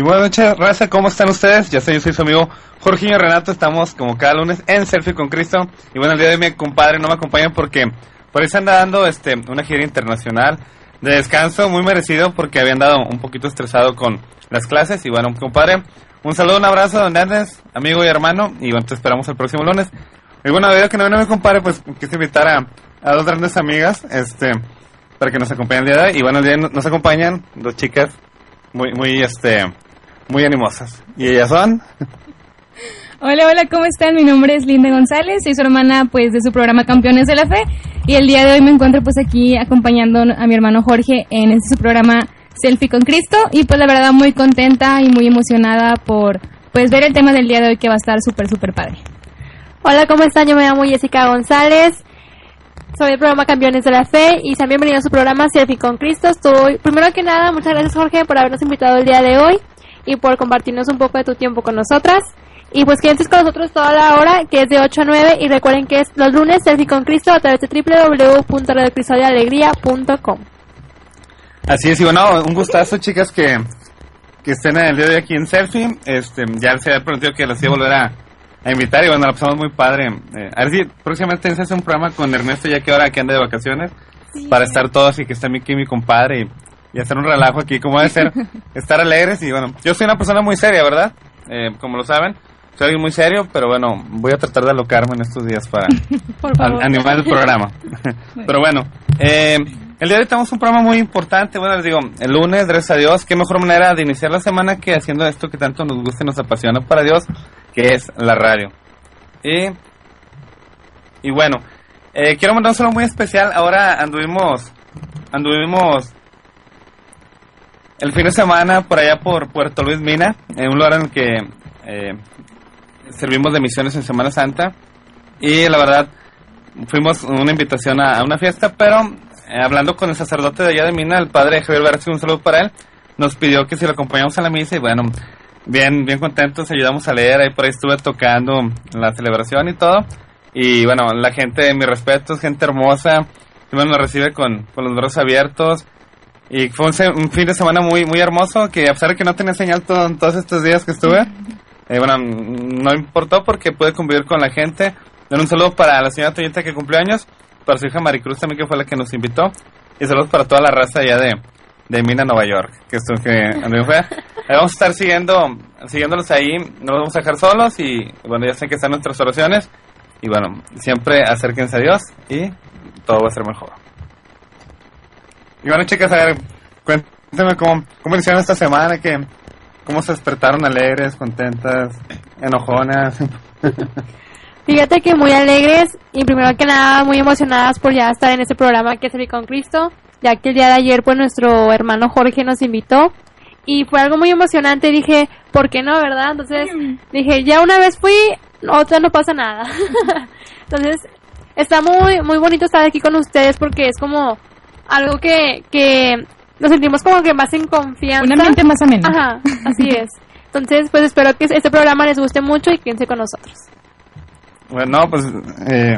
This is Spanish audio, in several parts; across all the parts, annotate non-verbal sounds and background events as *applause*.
Y buenas noches, raza, ¿cómo están ustedes? Ya sé, yo soy su amigo Jorginho Renato, estamos como cada lunes en Selfie con Cristo. Y bueno, el día de hoy mi compadre no me acompaña porque por ahí se anda dando este, una gira internacional de descanso muy merecido porque había andado un poquito estresado con las clases. Y bueno, compadre, un saludo, un abrazo donde andes, amigo y hermano. Y bueno, te esperamos el próximo lunes. Y bueno, debido a que no vino mi compadre, pues quise invitar a, a dos grandes amigas este, para que nos acompañen el día de hoy. Y bueno, el día de hoy nos acompañan dos chicas muy, muy, este, muy animosas. ¿Y ellas son? Hola, hola, ¿cómo están? Mi nombre es Linda González, soy su hermana pues de su programa Campeones de la Fe y el día de hoy me encuentro pues aquí acompañando a mi hermano Jorge en este su programa Selfie con Cristo y pues la verdad muy contenta y muy emocionada por pues ver el tema del día de hoy que va a estar súper súper padre. Hola, ¿cómo están? Yo me llamo Jessica González. Soy del programa Campeones de la Fe y sean bienvenidos a su programa Selfie con Cristo. Estoy, primero que nada, muchas gracias Jorge por habernos invitado el día de hoy y por compartirnos un poco de tu tiempo con nosotras. Y pues quédense con nosotros toda la hora, que es de 8 a 9, y recuerden que es los lunes Selfie con Cristo a través de www.radiocristodealegría.com. Así es, y bueno, un gustazo, chicas, que, que estén el día de hoy aquí en Selfie. Este, ya se había prometido que las iba a volver a, a invitar, y bueno, la pasamos muy padre. Eh, a ver si próximamente se hace un programa con Ernesto, ya que ahora que anda de vacaciones, para estar todos y que esté aquí mi compadre y, y hacer un relajo aquí, como debe ser, *laughs* estar alegres. Y bueno, yo soy una persona muy seria, ¿verdad? Eh, como lo saben. Soy alguien muy serio, pero bueno, voy a tratar de alocarme en estos días para *laughs* animar el programa. *laughs* pero bueno, eh, el día de hoy tenemos un programa muy importante. Bueno, les digo, el lunes, gracias a Dios, qué mejor manera de iniciar la semana que haciendo esto que tanto nos gusta y nos apasiona para Dios, que es la radio. Y, y bueno, eh, quiero mandar un saludo muy especial. Ahora anduvimos, anduvimos el fin de semana por allá por Puerto Luis Mina, en un lugar en el que eh, servimos de misiones en Semana Santa. Y la verdad, fuimos una invitación a, a una fiesta, pero eh, hablando con el sacerdote de allá de Mina, el padre Javier García, un saludo para él, nos pidió que si lo acompañamos a la misa y bueno, bien, bien contentos, ayudamos a leer, ahí por ahí estuve tocando la celebración y todo. Y bueno, la gente, mis respetos, gente hermosa, bueno, nos recibe con, con los brazos abiertos. Y fue un, un fin de semana muy muy hermoso, que a pesar de que no tenía señal todo- todos estos días que estuve, eh, bueno, mm, no importó porque pude convivir con la gente. Un saludo para la señora Toñita que cumplió años, para su hija Maricruz también que fue la que nos invitó. Y saludos para toda la raza allá de, de Mina, Nueva York, que esto que fue. Ahí vamos a estar siguiendo, siguiéndolos ahí, no los vamos a dejar solos y bueno, ya sé que están nuestras oraciones. Y bueno, siempre acérquense a Dios y todo va a ser mejor. Y bueno, chicas, a ver, cuéntame cómo, cómo iniciaron esta semana, que, cómo se despertaron alegres, contentas, enojonas. *laughs* Fíjate que muy alegres y primero que nada muy emocionadas por ya estar en este programa que es Selfie con Cristo, ya que el día de ayer pues nuestro hermano Jorge nos invitó y fue algo muy emocionante, dije, ¿por qué no, verdad? Entonces dije, ya una vez fui, otra no pasa nada. *laughs* Entonces, está muy muy bonito estar aquí con ustedes porque es como algo que, que nos sentimos como que más en confianza. Un ambiente más ameno. Ajá, así *laughs* es. Entonces, pues espero que este programa les guste mucho y quédense con nosotros. Bueno, no, pues, eh,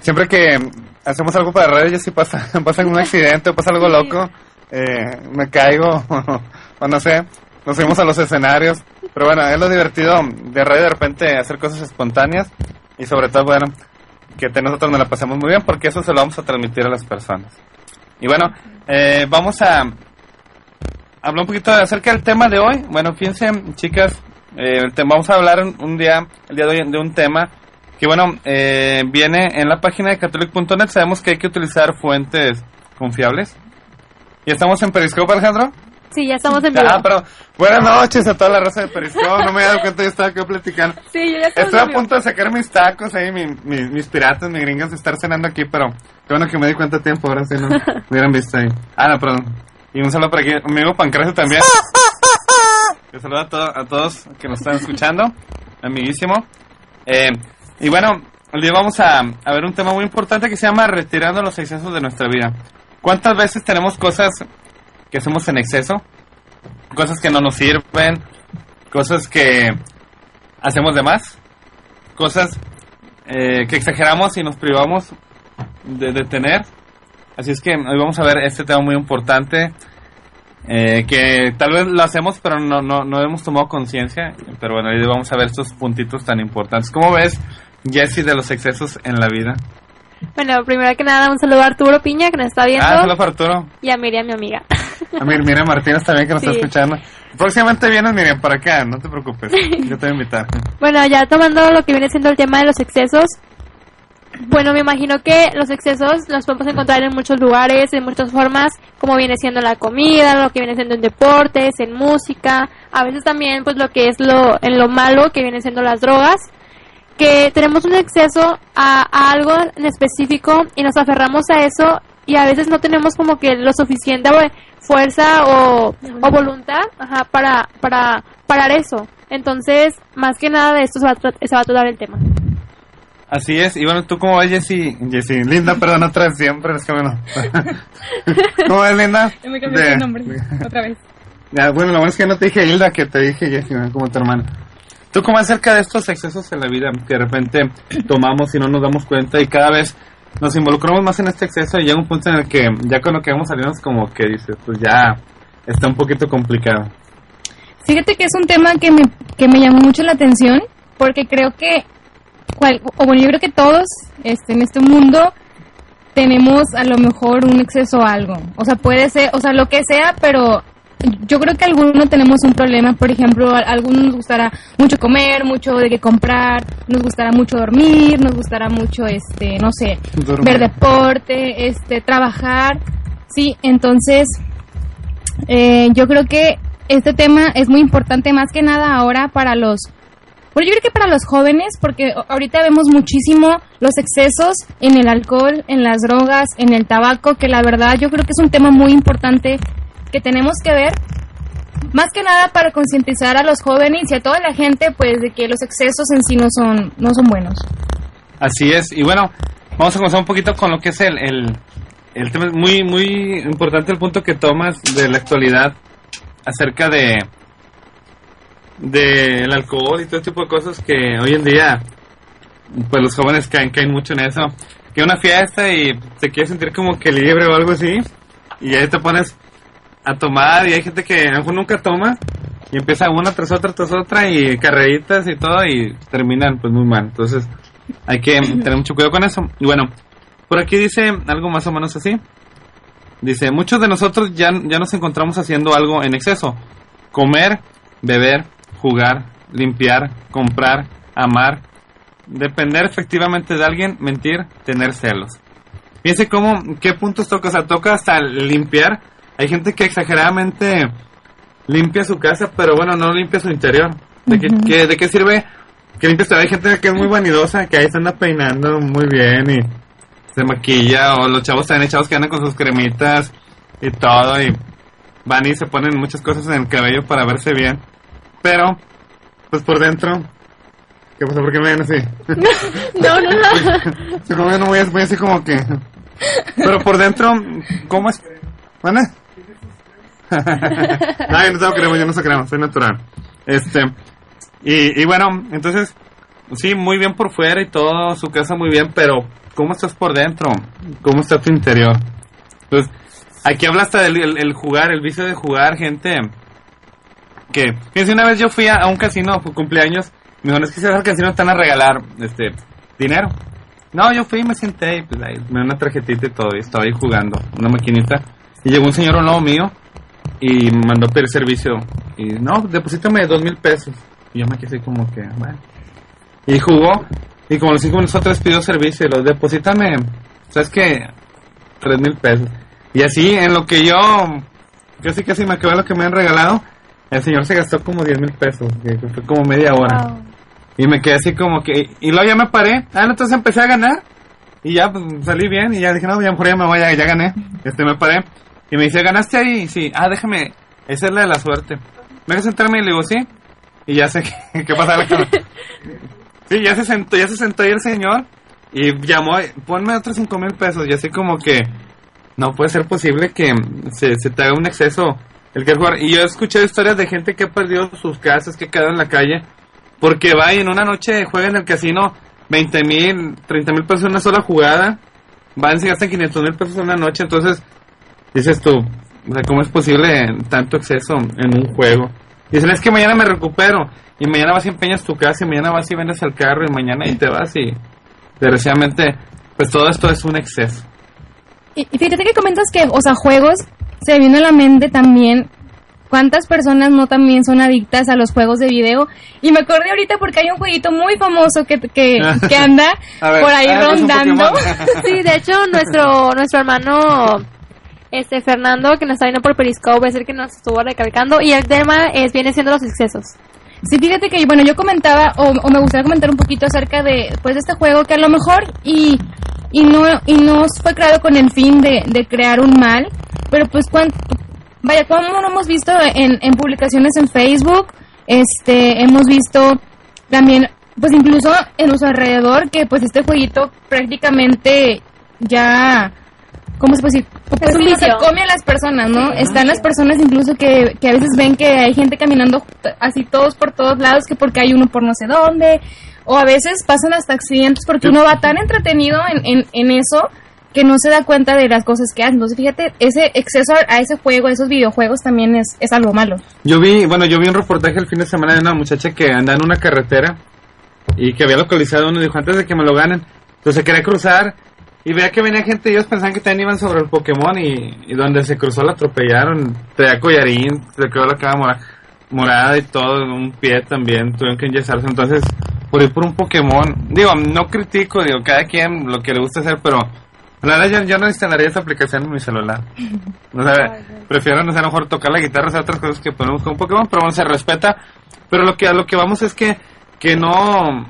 siempre que, hacemos algo para redes y si pasa, *laughs* pasa un accidente o pasa algo loco, eh, me caigo *laughs* o no sé, nos subimos a los escenarios. Pero bueno, es lo divertido de radio de repente hacer cosas espontáneas y sobre todo, bueno, que nosotros nos la pasemos muy bien porque eso se lo vamos a transmitir a las personas. Y bueno, eh, vamos a hablar un poquito acerca del tema de hoy. Bueno, fíjense, chicas, eh, vamos a hablar un día, el día de hoy, de un tema que, bueno, eh, viene en la página de catholic.net. Sabemos que hay que utilizar fuentes confiables. ¿Y estamos en Periscope, Alejandro? Sí, ya estamos en *laughs* vivo. Ah, pero buenas noches a toda la raza de Periscope. No me he dado cuenta, yo estaba aquí platicando. Sí, yo ya Estoy a punto de sacar mis tacos ahí, mis piratas, mis gringas, de estar cenando aquí, pero qué bueno que me di cuenta a tiempo, ahora sí no *laughs* me hubieran visto ahí. Ah, no, perdón. Y un saludo para aquí, amigo Pancracio también. *laughs* Un saludo a, a todos que nos están escuchando, amiguísimo. Eh, y bueno, día vamos a, a ver un tema muy importante que se llama retirando los excesos de nuestra vida. ¿Cuántas veces tenemos cosas que hacemos en exceso, cosas que no nos sirven, cosas que hacemos de más, cosas eh, que exageramos y nos privamos de, tener. Así es que hoy vamos a ver este tema muy importante. Eh, que tal vez lo hacemos pero no, no, no hemos tomado conciencia pero bueno hoy vamos a ver estos puntitos tan importantes ¿cómo ves Jesse de los excesos en la vida? Bueno, primero que nada, un saludo a Arturo Piña, que nos está viendo. Ah, saludo Arturo. Y a Miriam, mi amiga. *laughs* A Miriam Martínez también, que nos está escuchando. Próximamente vienes, Miriam, para acá, no te preocupes. *laughs* Yo te voy a invitar. Bueno, ya tomando lo que viene siendo el tema de los excesos. Bueno, me imagino que los excesos los podemos encontrar en muchos lugares, en muchas formas, como viene siendo la comida, lo que viene siendo en deportes, en música, a veces también pues lo que es lo en lo malo que viene siendo las drogas que tenemos un exceso a, algo en específico y nos aferramos a eso y a veces no tenemos como que lo suficiente fuerza o, voluntad para, para parar eso. Entonces, más que nada de esto se va, a se va a tratar el tema. Así es, y bueno, ¿tú cómo ves, Jessy? Jessy, Linda, perdón, otra vez siempre, es que bueno. *laughs* ¿Cómo ves, Linda? me cambié el nombre, otra vez. Ya, bueno, lo bueno es que no te dije Hilda, que te dije Jessy, como tu hermana. ¿Tú cómo acerca de estos excesos en la vida que de repente tomamos y no nos damos cuenta y cada vez nos involucramos más en este exceso y llega un punto en el que ya con lo que vamos salimos como que dices, pues ya está un poquito complicado. Fíjate que es un tema que me, que me llamó mucho la atención porque creo que, o bueno, yo creo que todos este, en este mundo tenemos a lo mejor un exceso a algo. O sea, puede ser, o sea, lo que sea, pero yo creo que algunos tenemos un problema, por ejemplo, a algunos nos gustará mucho comer, mucho de qué comprar, nos gustará mucho dormir, nos gustará mucho, este, no sé, ver deporte, este, trabajar, sí, entonces, eh, yo creo que este tema es muy importante más que nada ahora para los, bueno, yo creo que para los jóvenes, porque ahorita vemos muchísimo los excesos en el alcohol, en las drogas, en el tabaco, que la verdad yo creo que es un tema muy importante que tenemos que ver más que nada para concientizar a los jóvenes y a toda la gente pues de que los excesos en sí no son no son buenos. Así es. Y bueno vamos a comenzar un poquito con lo que es el, el, el tema. Muy muy importante el punto que tomas de la actualidad acerca de del alcohol y todo tipo de cosas que hoy en día pues los jóvenes caen caen mucho en eso. Que una fiesta y te quieres sentir como que libre o algo así y ahí te pones a tomar y hay gente que nunca toma y empieza una tras otra tras otra y carreritas y todo y terminan pues muy mal. Entonces hay que tener mucho cuidado con eso. Y bueno, por aquí dice algo más o menos así. Dice, muchos de nosotros ya, ya nos encontramos haciendo algo en exceso. Comer, beber, jugar, limpiar, comprar, amar, depender efectivamente de alguien, mentir, tener celos. Piense cómo, qué puntos toca, o toca hasta limpiar hay gente que exageradamente limpia su casa, pero bueno, no limpia su interior. ¿De, qué, ¿de qué sirve que limpies? Hay gente que es muy vanidosa, que ahí se anda peinando muy bien y se maquilla, o los chavos están echados que andan con sus cremitas y todo, y van y se ponen muchas cosas en el cabello para verse bien. Pero, pues por dentro, ¿qué pasa? ¿Por qué me ven así? *laughs* no, no, no. *laughs* Se no voy, voy así como que... Pero por dentro, ¿cómo es? ¿Vale? No, no creemos, yo no se creemos, soy natural. Este, y, bueno, entonces, sí, muy bien por fuera y todo, su casa muy bien, pero cómo estás por dentro, cómo está tu interior. Entonces, aquí habla hasta del el, el jugar, el vicio de jugar, gente que, fíjense, una vez yo fui a, un casino, fue cumpleaños, me dijeron, es que si vas al casino te van a regalar, este, dinero. No, yo fui y me senté y pues ahí me dio una tarjetita y todo, y estaba ahí jugando, una maquinita. Y llegó un señor al lado mío y me mandó a pedir servicio. Y no, deposítame dos mil pesos. Y yo me quedé como que, bueno. Y jugó, y como los cinco minutos tres pidió servicio, y los deposítame, ¿sabes qué? Tres mil pesos. Y así, en lo que yo, casi casi me acabé lo que me han regalado, el señor se gastó como 10 mil pesos, que fue como media hora. Wow. Y me quedé así como que... Y luego ya me paré. Ah, entonces empecé a ganar. Y ya pues, salí bien. Y ya dije, no, ya mejor ya me voy, ya, ya gané. Este, me paré. Y me dice, ¿ganaste ahí? Sí. Ah, déjame. Esa es la de la suerte. ¿Me dejas sentarme? Y le digo, sí. Y ya sé *laughs* qué, qué pasa. *laughs* sí, ya se sentó, ya se sentó ahí el señor. Y llamó, ponme otros 5 mil pesos. Y así como que... No puede ser posible que se, se te haga un exceso el que jugar. Y yo he escuchado historias de gente que ha perdido sus casas, que ha quedado en la calle, porque va y en una noche juega en el casino 20 mil, 30 mil pesos en una sola jugada, van y se gastan 500 mil pesos en una noche, entonces dices tú, o sea, ¿cómo es posible tanto exceso en un juego? Dicen, es que mañana me recupero, y mañana vas y empeñas tu casa, y mañana vas y vendes el carro, y mañana y te vas, y desgraciadamente, pues todo esto es un exceso. Y, y fíjate que comentas que, o sea, juegos, se vino a la mente también cuántas personas no también son adictas a los juegos de video. Y me acordé ahorita porque hay un jueguito muy famoso que, que, *laughs* que anda ver, por ahí rondando. Sí, de hecho, nuestro nuestro hermano este Fernando, que nos está viendo por Periscope, es el que nos estuvo recalcando. Y el tema es viene siendo los excesos. Sí, fíjate que, bueno, yo comentaba, o, me gustaría comentar un poquito acerca de, pues, de este juego que a lo mejor, y, y no, y no fue creado con el fin de, de crear un mal, pero pues, cuán- vaya, como lo hemos visto en, en publicaciones en Facebook, este, hemos visto también, pues, incluso en nuestro alrededor, que, pues, este jueguito prácticamente ya, ¿cómo se puede decir? Pues, un como se come a las personas, ¿no? Están las personas incluso que, que a veces ven que hay gente caminando así todos por todos lados, que porque hay uno por no sé dónde, o a veces pasan hasta accidentes porque uno va tan entretenido en, en, en eso que no se da cuenta de las cosas que hace. Entonces, fíjate, ese exceso a, a ese juego, a esos videojuegos también es, es algo malo. Yo vi, bueno, yo vi un reportaje el fin de semana de una muchacha que anda en una carretera y que había localizado uno y dijo, antes de que me lo ganen, entonces quería cruzar y veía que venía gente ellos pensaban que también iban sobre el Pokémon y, y donde se cruzó la atropellaron, traía collarín, se quedó la cara mora- morada y todo, un pie también, tuvieron que enyesarse, entonces por ir por un Pokémon, digo, no critico, digo, cada quien lo que le gusta hacer, pero la verdad yo, yo no instalaría esa aplicación en mi celular. *laughs* O sea, prefiero, no sé, a lo mejor tocar la guitarra, hacer otras cosas que ponemos con Pokémon, pero bueno, se respeta. Pero lo que a lo que vamos es que, que no,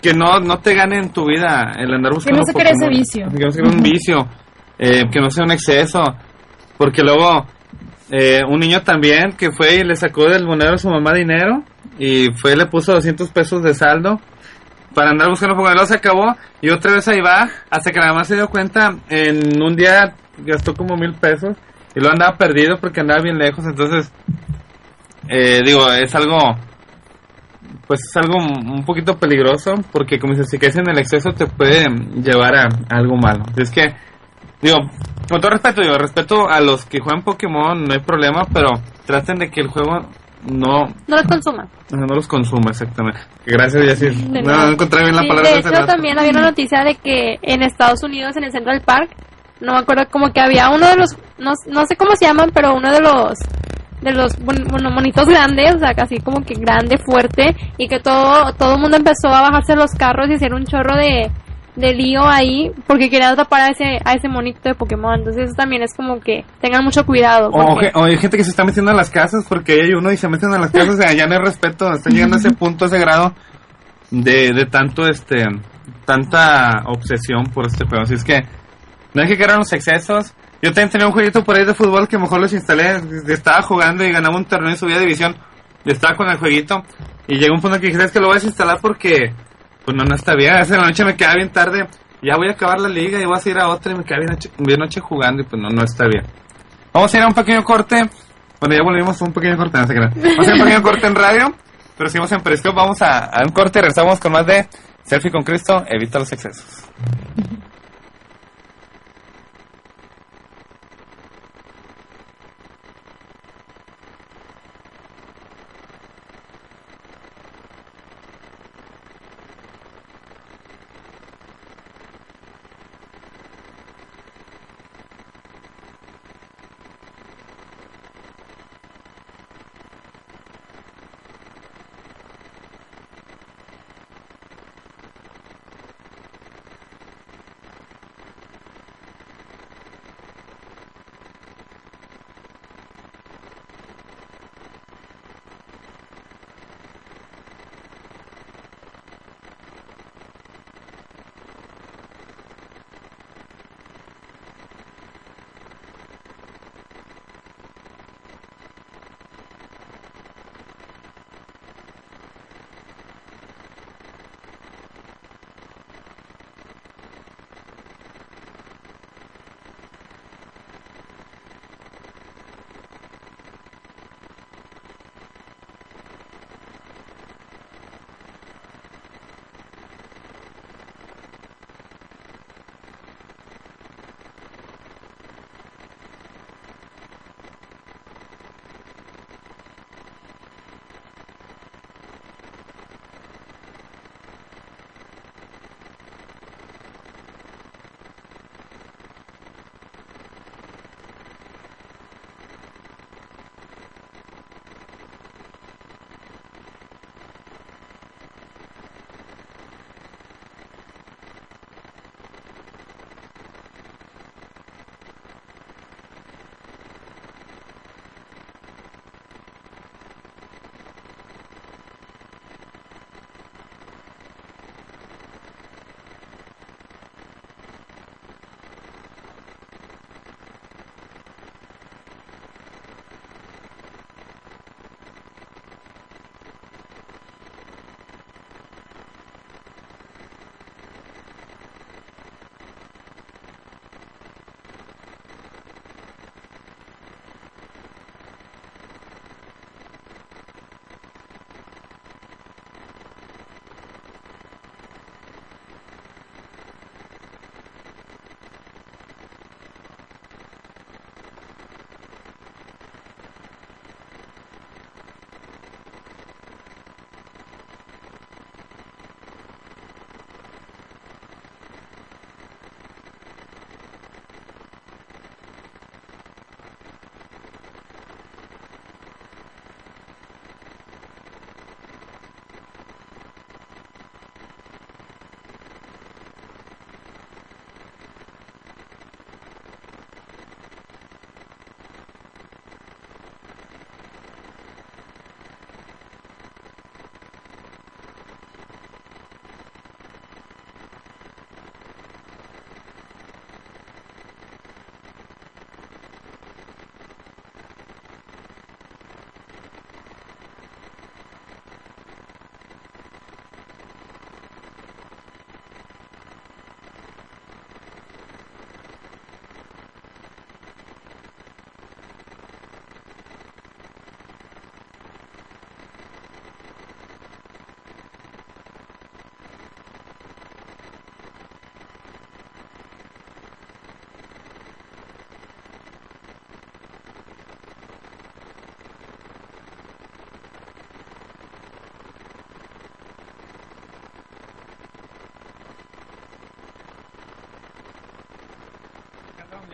que no, no te gane en tu vida el andar buscando no se cree ese vicio. Que no se cree un vicio, eh, que no sea un exceso. Porque luego, eh, un niño también que fue y le sacó del monedero a su mamá dinero y fue y le puso 200 pesos de saldo para andar buscando. Luego se acabó y otra vez ahí va hasta que nada más se dio cuenta en un día gastó como mil pesos y lo andaba perdido porque andaba bien lejos. Entonces, eh, digo, es algo pues es algo un poquito peligroso porque como dices, si caes en el exceso te puede llevar a, algo malo. Así Es que, digo, con todo respeto, digo, respeto a los que juegan Pokémon, no hay problema, pero traten de que el juego no, No los consuma. no los consuma exactamente. Gracias, Yacir. No, no encontré bien la Sí, palabra. de hecho, también había una noticia de que en Estados Unidos, en el Central Park, no me acuerdo, como que había uno de los, no, no sé cómo se llaman, pero uno de los de los bueno, monitos grandes, o sea, casi como que grande, fuerte, y que todo todo el mundo empezó a bajarse los carros y hacer un chorro de, de lío ahí porque quería atrapar a ese a ese monito de Pokémon. Entonces eso también es como que tengan mucho cuidado. O, porque- o hay gente que se está metiendo a las casas porque hay uno y se meten a las casas y ya no hay respeto, están llegando a ese punto, a ese grado de, de tanto este tanta obsesión por este juego. Así es que no hay que en los excesos. Yo también tenía un jueguito por ahí de fútbol que mejor los instalé, estaba jugando y ganaba un torneo y subía a división. Estaba con el jueguito y llegó un punto que dije, es que lo voy a desinstalar porque pues no, no está bien. En la noche me queda bien tarde, ya voy a acabar la liga y voy a ir a otra y me queda bien noche, bien noche jugando y pues no, no está bien. Vamos a ir a un pequeño corte. Bueno, ya volvimos a un pequeño corte, no se crean. Vamos a un pequeño corte en radio, pero seguimos en Periscope. Vamos a, a un corte y regresamos con más de Selfie con Cristo, evita los excesos.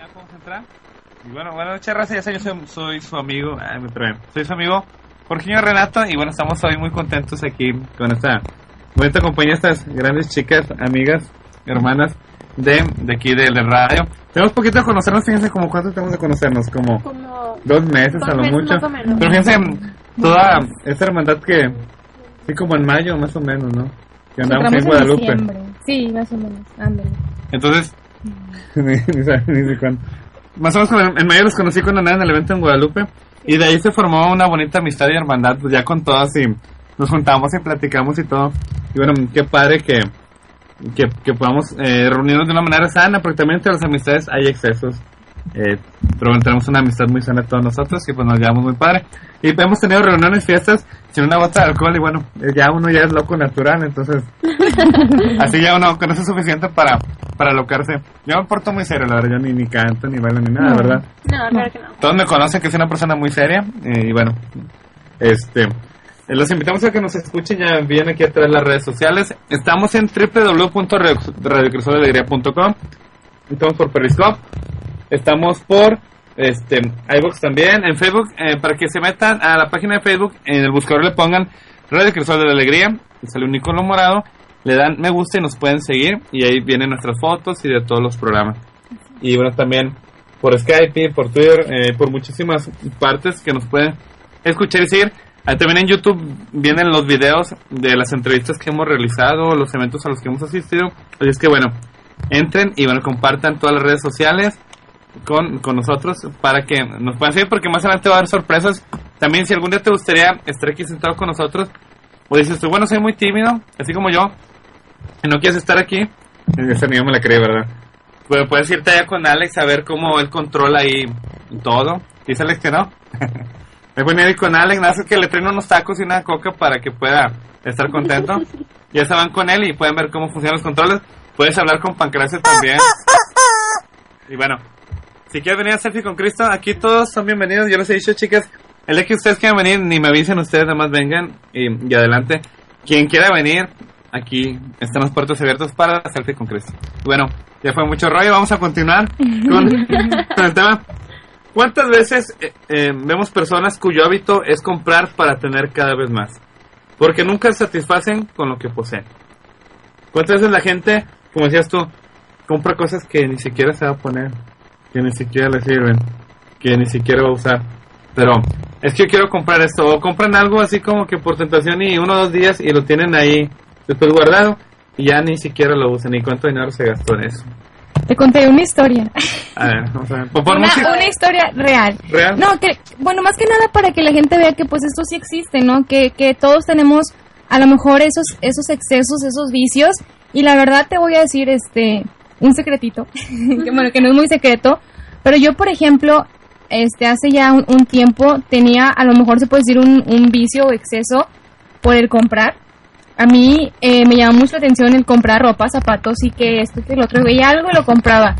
Ya podemos entrar. Y bueno, buenas noches, raza. Ya sé, yo soy, soy su amigo. Ay, me trabé. Soy su amigo Jorginho Renato. Y bueno, estamos hoy muy contentos aquí con esta bonita compañía, estas grandes chicas, amigas, hermanas de, de aquí del radio. Tenemos poquito de conocernos, fíjense como cuánto tenemos de conocernos, como Como dos meses Dos a lo meses mucho. Pero fíjense, toda esta hermandad que, sí, como en mayo más o menos, ¿no? Que andamos en Guadalupe. diciembre. Sí, más o menos. Ándale. Entonces, *laughs* ni, ni. Más o menos en mayo los conocí cuando andaban en el evento en Guadalupe. Y de ahí se formó una bonita amistad y hermandad, pues ya con todas y nos juntamos y platicamos y todo. Y bueno, qué padre que, que, que podamos eh, reunirnos de una manera sana, porque también entre las amistades hay excesos. Eh, pero tenemos una amistad muy sana todos nosotros y pues nos llevamos muy padre. Y hemos tenido reuniones, fiestas sin una gota de alcohol y bueno, eh, ya uno ya es loco natural, entonces *laughs* así ya uno con eso es suficiente para, para locarse. Yo me porto muy serio, la verdad, yo ni, ni canto, ni bailo, ni nada, ¿verdad? No, claro que no. Todos me conocen que soy una persona muy seria eh, y bueno, este, eh, los invitamos a que nos escuchen, ya vienen aquí a través de las redes sociales. Estamos en www.radiocruzadealegría.com, estamos por Periscope, estamos por este iBox también, en Facebook, eh, para que se metan a la página de Facebook, en el buscador le pongan Radio Crisol de la Alegría, sale un icono morado, le dan me gusta y nos pueden seguir, y ahí vienen nuestras fotos y de todos los programas. Y bueno, también por Skype, por Twitter, eh, por muchísimas partes que nos pueden escuchar y seguir. Ahí también en YouTube vienen los videos de las entrevistas que hemos realizado, los eventos a los que hemos asistido. Así es que bueno, entren y bueno, compartan todas las redes sociales con, con nosotros para que nos puedan seguir porque más adelante va a haber sorpresas. También si algún día te gustaría estar aquí sentado con nosotros o dices tú, bueno, soy muy tímido, así como yo, y no quieres estar aquí, esa niña me la cree, ¿verdad? Pues puedes irte allá con Alex a ver cómo él controla ahí todo. Dice Alex que no. *laughs* Me voy a ir con Alex, nada más que le traen unos tacos y una coca para que pueda estar contento. *laughs* Ya se van con él y pueden ver cómo funcionan los controles. Puedes hablar con Pancracio también. *laughs* Y bueno, si quieres venir a Selfie con Cristo, aquí todos son bienvenidos. Yo les he dicho, chicas, el día que ustedes quieran venir, ni me avisen ustedes, nada más vengan y, y adelante. Quien quiera venir, aquí están las puertas abiertas para Selfie con Cristo. Bueno, ya fue mucho rollo, vamos a continuar *laughs* con, con el tema. ¿Cuántas veces eh, eh, vemos personas cuyo hábito es comprar para tener cada vez más? Porque nunca satisfacen con lo que poseen. ¿Cuántas veces la gente, como decías tú, compra cosas que ni siquiera se va a poner, que ni siquiera le sirven, que ni siquiera va a usar? Pero es que yo quiero comprar esto, o compran algo así como que por tentación y uno o dos días y lo tienen ahí después guardado y ya ni siquiera lo usan. ¿Y cuánto dinero se gastó en eso? Te conté una historia. A ver, o sea, una, una historia real. ¿Real? No, que, bueno, más que nada para que la gente vea que pues esto sí existe, ¿no? Que, que todos tenemos a lo mejor esos, esos excesos, esos vicios. Y la verdad te voy a decir, este, un secretito, *laughs* que bueno, que no es muy secreto, pero yo, por ejemplo, este, hace ya un, tiempo tenía, a lo mejor se puede decir, un, un vicio o exceso por el comprar. A mí eh, me llama mucho la atención el comprar ropa, zapatos y que esto, que lo otro, veía algo y lo compraba.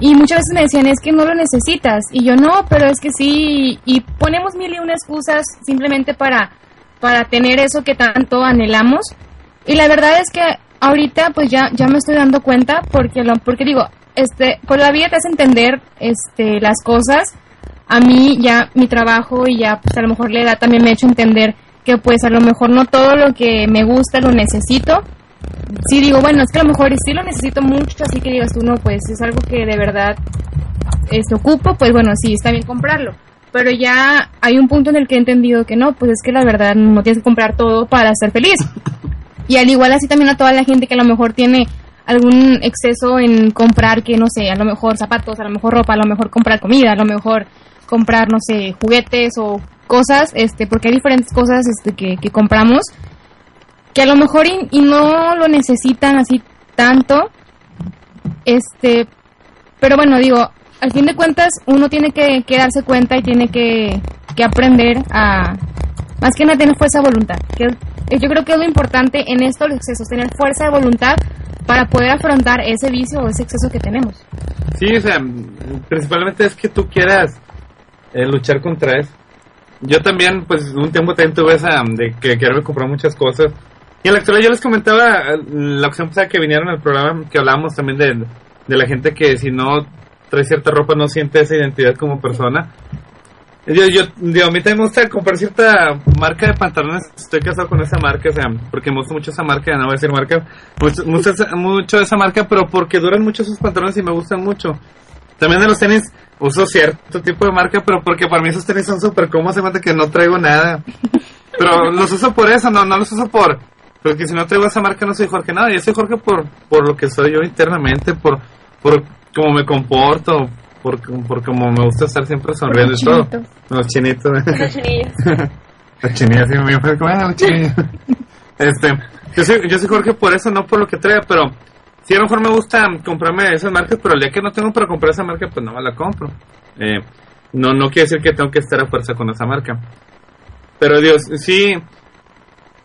Y muchas veces me decían, es que no lo necesitas. Y yo, no, pero es que sí. Y ponemos mil y una excusas simplemente para, para tener eso que tanto anhelamos. Y la verdad es que ahorita pues ya, ya me estoy dando cuenta porque, lo, porque digo, este, por la vida te hace entender este, las cosas. A mí ya mi trabajo y ya pues a lo mejor la edad también me ha hecho entender que pues a lo mejor no todo lo que me gusta lo necesito. Sí digo, bueno, es que a lo mejor sí lo necesito mucho, así que digas tú, no, pues es algo que de verdad este, ocupo, pues bueno, sí, está bien comprarlo. Pero ya hay un punto en el que he entendido que no, pues es que la verdad no tienes que comprar todo para ser feliz. Y al igual así también a toda la gente que a lo mejor tiene algún exceso en comprar que no sé, a lo mejor zapatos, a lo mejor ropa, a lo mejor comprar comida, a lo mejor comprar no sé, juguetes o cosas, este, porque hay diferentes cosas este que, que compramos que a lo mejor y, y no lo necesitan así tanto, este, pero bueno, digo, al fin de cuentas uno tiene que, que darse cuenta y tiene que, que aprender a, más que nada tener fuerza de voluntad, que yo creo que es lo importante en estos excesos, tener fuerza de voluntad para poder afrontar ese vicio o ese exceso que tenemos. Sí, o sea, principalmente es que tú quieras eh, luchar contra eso. Yo también, pues, un tiempo también tuve esa de que quererme comprar muchas cosas. Y en la actualidad yo les comentaba eh, la opción pasada que vinieron al programa, que hablábamos también de, de la gente que si no trae cierta ropa no siente esa identidad como persona. Yo, yo, digo, a mí también me gusta comprar cierta marca de pantalones. Estoy casado con esa marca, o sea, porque me gusta mucho esa marca, no voy a decir marca. Mucho, mucho, esa- mucho esa marca, pero porque duran mucho esos pantalones y me gustan mucho. También de los tenis uso cierto tipo de marca, pero porque para mí esos tenis son súper cómodos, se que no traigo nada. Pero los uso por eso, no, no los uso por... Porque si no traigo esa marca no soy Jorge nada, yo soy Jorge por, por lo que soy yo internamente, por, por cómo me comporto, por, por cómo me gusta estar siempre sonriendo y todo. chinitos. Los chinitos. *laughs* *laughs* Los chinillos. Las chinillas, sí, me fue como, "Ah, las chinillas". *laughs* Este, yo soy, yo soy Jorge por eso, no por lo que traiga, pero sí, a lo mejor me gusta comprarme esas marcas, pero el día que no tengo para comprar esa marca, pues no me la compro. Eh, no, no quiere decir que tengo que estar a fuerza con esa marca. Pero Dios, sí,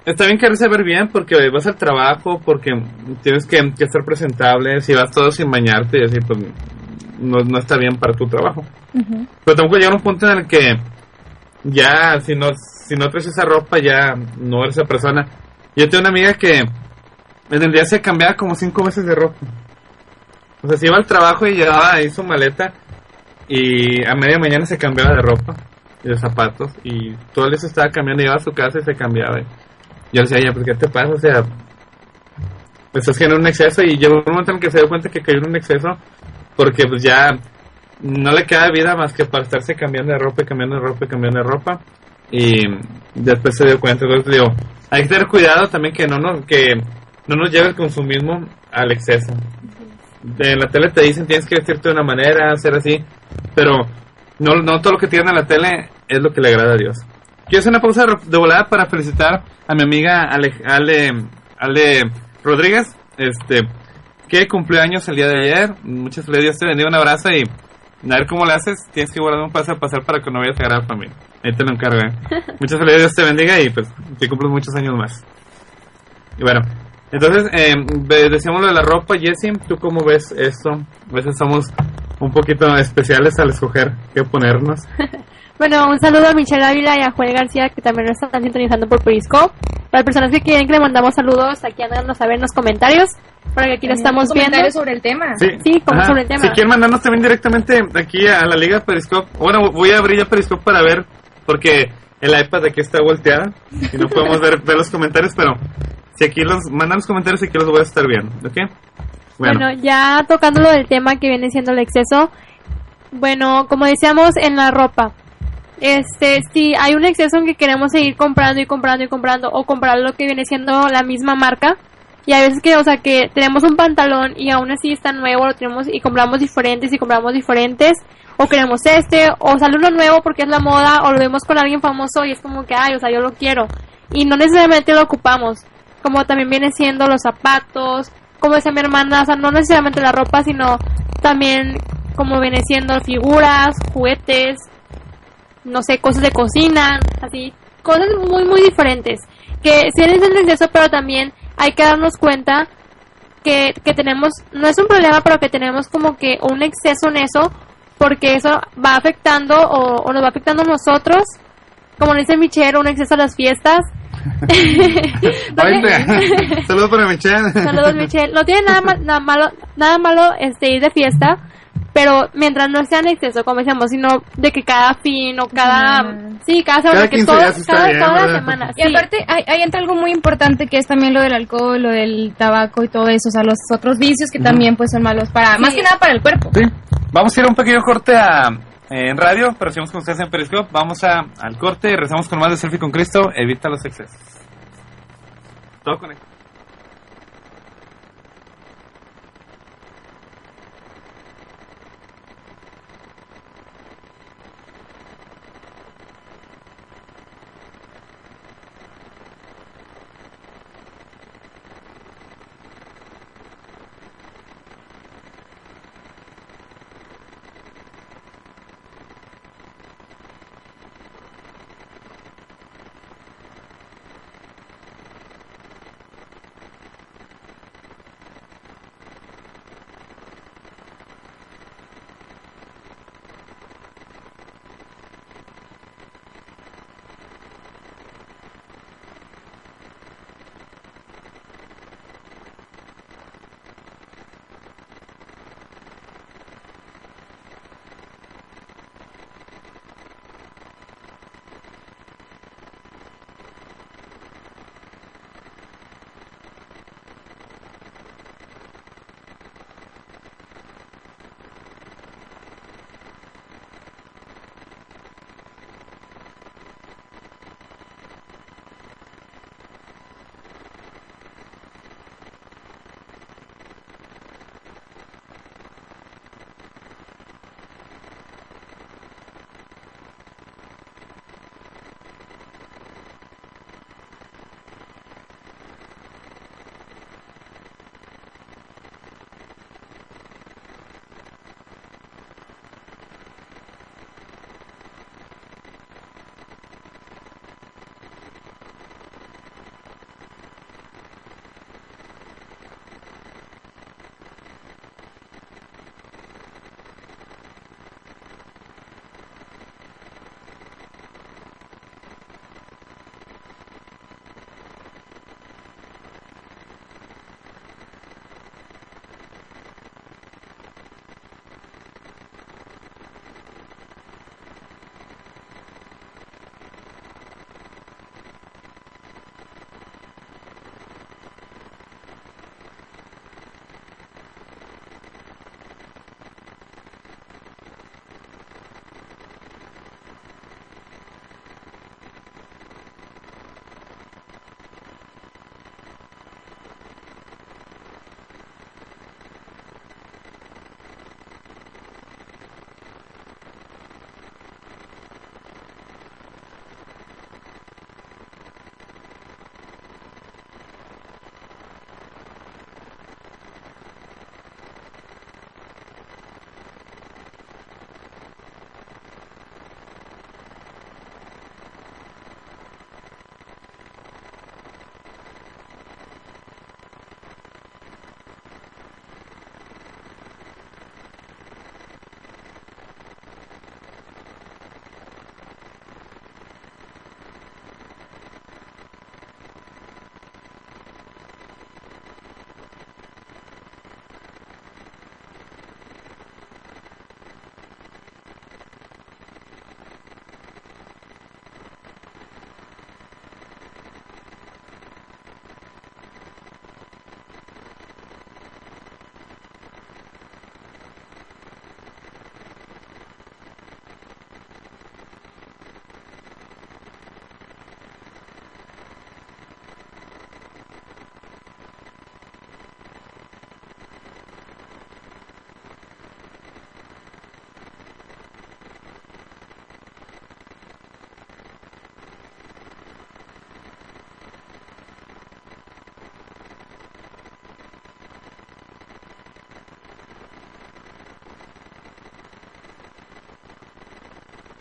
está bien quererse ver bien porque vas al trabajo, porque tienes que, que estar presentable, si vas todo sin bañarte y así, pues no, no está bien para tu trabajo. Pero tengo que llegar a un punto en el que ya, si no, si no traes esa ropa, ya no eres esa persona. Yo tengo una amiga que en el día se cambiaba como cinco veces de ropa. O sea, se iba al trabajo y llevaba ahí su maleta y a media mañana se cambiaba de ropa y de zapatos y todo el día se estaba cambiando, iba a su casa y se cambiaba. Yo le decía, ya, pues ¿qué te pasa? O sea, estás generando un exceso y llegó un momento en que se dio cuenta que cayó en un exceso porque pues ya no le queda vida más que para estarse cambiando de ropa y cambiando de ropa y cambiando de ropa. Y después se dio cuenta entonces digo hay que tener cuidado también que no nos que no nos lleve el consumismo al exceso. En la tele te dicen tienes que vestirte de una manera hacer así pero no, no todo lo que tienen en la tele es lo que le agrada a Dios. Quiero hacer una pausa de volada para felicitar a mi amiga Ale, Ale, Ale Rodríguez este que cumplió años el día de ayer muchas felicidades te bendiga un abrazo y a ver cómo le haces. Tienes que guardar un paso a pasar para que no vayas a agarrar familia. Ahí te lo encargo, ¿eh? *laughs* Muchas felicidades, Dios te bendiga y pues que cumples muchos años más. Y bueno, entonces, eh, decíamos lo de la ropa, Jessie, ¿tú cómo ves esto? A veces somos un poquito especiales al escoger qué ponernos. *laughs* bueno, un saludo a Michelle Ávila y a Juan García que también nos están sintonizando por Periscope. Para las personas que quieren que le mandamos saludos, aquí andan a saber en los comentarios. Para que aquí lo estamos viendo. sobre el tema. Sí, Sí, como sobre el tema. Si quieren mandarnos también directamente aquí a la Liga Periscope. Bueno, voy a abrir ya Periscope para ver, porque el iPad aquí está volteada y no podemos ver, ver los comentarios, pero si aquí los mandan los comentarios, aquí los voy a estar viendo, ¿ok? Bueno. ya tocando lo del tema que viene siendo el exceso. Bueno, como decíamos en la ropa, este, si hay un exceso en que queremos seguir comprando y comprando y comprando o comprar lo que viene siendo la misma marca, y a veces que, o sea, que tenemos un pantalón y aún así está nuevo, lo tenemos y compramos diferentes y compramos diferentes, o queremos este, o sale uno nuevo porque es la moda, o lo vemos con alguien famoso y es como que, ay, o sea, yo lo quiero. Y no necesariamente lo ocupamos, como también viene siendo los zapatos, como decía mi hermana, o sea, no necesariamente la ropa, sino también como viene siendo figuras, juguetes, no sé, cosas de cocina, así, cosas muy, muy diferentes. Que eres el exceso, pero también hay que darnos cuenta que, que tenemos, no es un problema, pero que tenemos como que un exceso en eso, porque eso va afectando o, nos va afectando a nosotros, como dice Michelle, un exceso a las fiestas. *laughs* *laughs* Saludos para Michelle. Saludos Michelle. No tiene nada, nada malo, nada malo este ir de fiesta, pero mientras no sea en exceso, como decíamos, sino de que cada fin o cada... Sí, cada semana, que todo, cada, bien, toda la semana. Y aparte hay, hay entra algo muy importante que es también lo del alcohol, lo del tabaco y todo eso, o sea, los otros vicios que también pues son malos para, más que nada para el cuerpo. Sí, vamos a ir a un pequeño corte a, en radio, pero seguimos con ustedes en Periscope, vamos a, al corte y rezamos con más de Selfie con Cristo, evita los excesos. Todo conectado.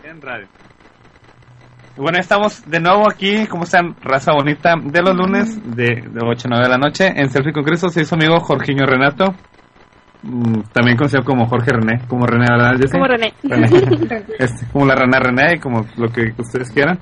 En radio. Bueno, estamos de nuevo aquí, como están? Raza bonita, de los lunes de, de 8 a 9 de la noche en Selfie con Cristo. Soy su amigo Jorginho Renato, mm, también conocido como Jorge René, como René, ¿verdad? Jessy? Como René. *laughs* Este, como la rana René como lo que ustedes quieran.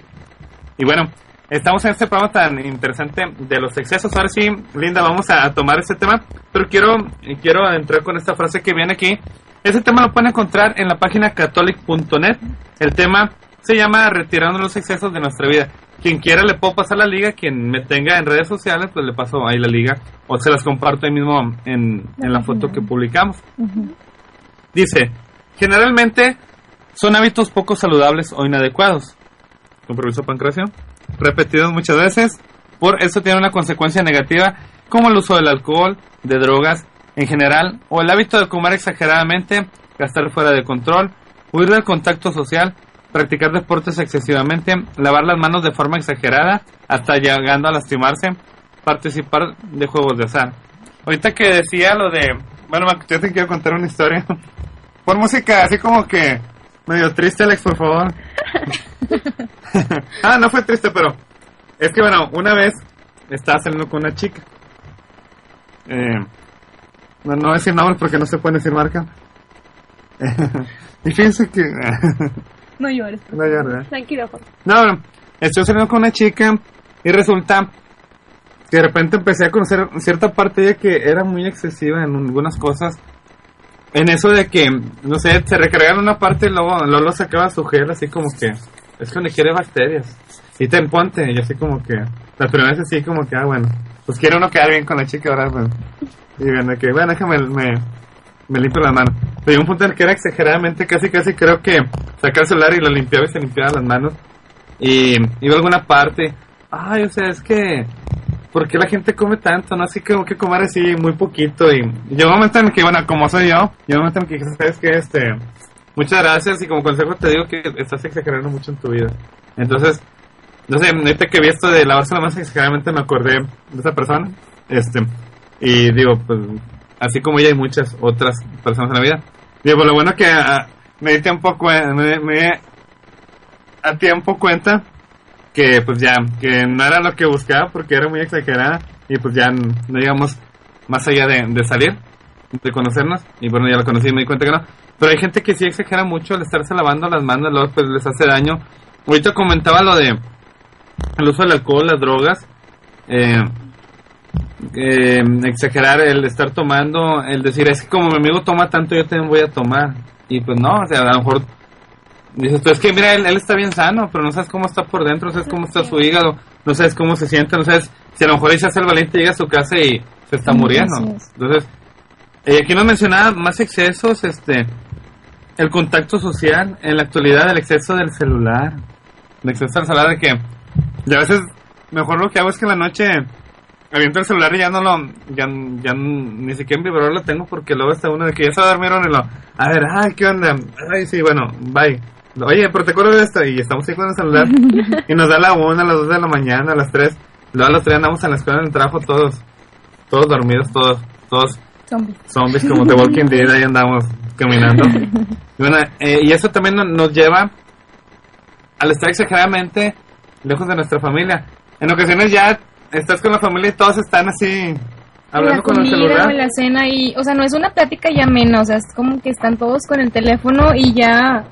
Y bueno, estamos en este programa tan interesante de los excesos. Ahora sí, Linda, vamos a, tomar este tema, pero quiero, quiero entrar con esta frase que viene aquí. Ese tema lo pueden encontrar en la página catholic.net. El tema se llama Retirando los excesos de nuestra vida. Quien quiera le puedo pasar la liga, quien me tenga en redes sociales, pues le paso ahí la liga o se las comparto ahí mismo en, en la foto que publicamos. Dice, generalmente son hábitos poco saludables o inadecuados. Con permiso, Pancracio. Repetidos muchas veces. Por eso tiene una consecuencia negativa como el uso del alcohol, de drogas en general, o el hábito de comer exageradamente, gastar fuera de control, huir del contacto social, practicar deportes excesivamente, lavar las manos de forma exagerada, hasta llegando a lastimarse, participar de juegos de azar. Ahorita que decía lo de... Bueno, yo te quiero contar una historia. *laughs* Por música, así como que medio triste, Alex, por favor. *laughs* ah, no fue triste, pero es que bueno, una vez estaba saliendo con una chica. Eh, no, no voy a decir nombres porque no se puede decir marca. *laughs* y fíjense que... *laughs* No llores. no llores. Tranquilo, Jorge. No, bueno, estoy saliendo con una chica y resulta que de repente empecé a conocer cierta parte de ella que era muy excesiva en algunas cosas. En eso de que, no sé, se recargaba una parte y luego, luego lo sacaba su gel así como que, es que le quiere bacterias. Y te ponte, y así como que, la primera vez así como que, ah, bueno, pues quiere uno quedar bien con la chica, ahora, pues. Y bueno, que, bueno, déjame, me, me limpio la mano. Pero llegó un punto en el que era exageradamente, casi, casi creo que sacaba el celular y lo limpiaba y se limpiaba las manos. Y iba a alguna parte. Ay, o sea, es que. ¿Por qué la gente come tanto? No, así que tengo que comer así muy poquito. Y, y llegó un momento en que, bueno, como soy yo, llegó un momento en que ¿sabes qué? Este. Muchas gracias y como consejo te digo que estás exagerando mucho en tu vida. Entonces, no sé, ahorita que vi esto de lavarse la mano exageradamente me acordé de esa persona. Este. Y digo, pues, así como ella hay muchas otras personas en la vida. Digo, pues lo bueno que ah, me di tiempo, cuen- me, me a tiempo cuenta que pues ya, que no era lo que buscaba porque era muy exagerada y pues ya no llegamos más allá de, de salir, de conocernos y bueno, ya la conocí y me di cuenta que no. Pero hay gente que sí exagera mucho al estarse lavando las manos, luego pues les hace daño. Ahorita comentaba lo de el uso del alcohol, las drogas, eh, eh, exagerar el estar tomando, el decir, es que como mi amigo toma tanto, yo también voy a tomar. Y pues no, o sea, a lo mejor dices, tú es que mira, él, él está bien sano, pero no sabes cómo está por dentro, no sabes cómo está su hígado, no sabes cómo se siente, no sabes si a lo mejor se hace el valiente llega a su casa y se está muriendo. Entonces, eh, aquí nos mencionaba más excesos, este, el contacto social, en la actualidad el exceso del celular, el exceso del celular de que, y a veces, mejor lo que hago es que en la noche aviento el celular y ya no lo, ya, ya ni siquiera en vibrador lo tengo porque luego está uno de que ya se dormir y lo, a ver, ay, ¿qué onda? Ay, sí, bueno, bye. Oye, pero te acuerdas de esto y estamos ahí con el celular *laughs* y nos da la una, a las dos de la mañana, a las tres, luego a las tres andamos en la escuela en el trabajo todos, todos dormidos, todos, todos Zombies. zombies como The Walking Dead, ahí andamos caminando. Y, *laughs* bueno, eh, y eso también no- nos lleva al estar exageradamente lejos de nuestra familia. En ocasiones ya estás con la familia y todos están así hablando la con el comida celular. o la cena y, o sea, no es una plática ya menos, o sea, es como que están todos con el teléfono y ya,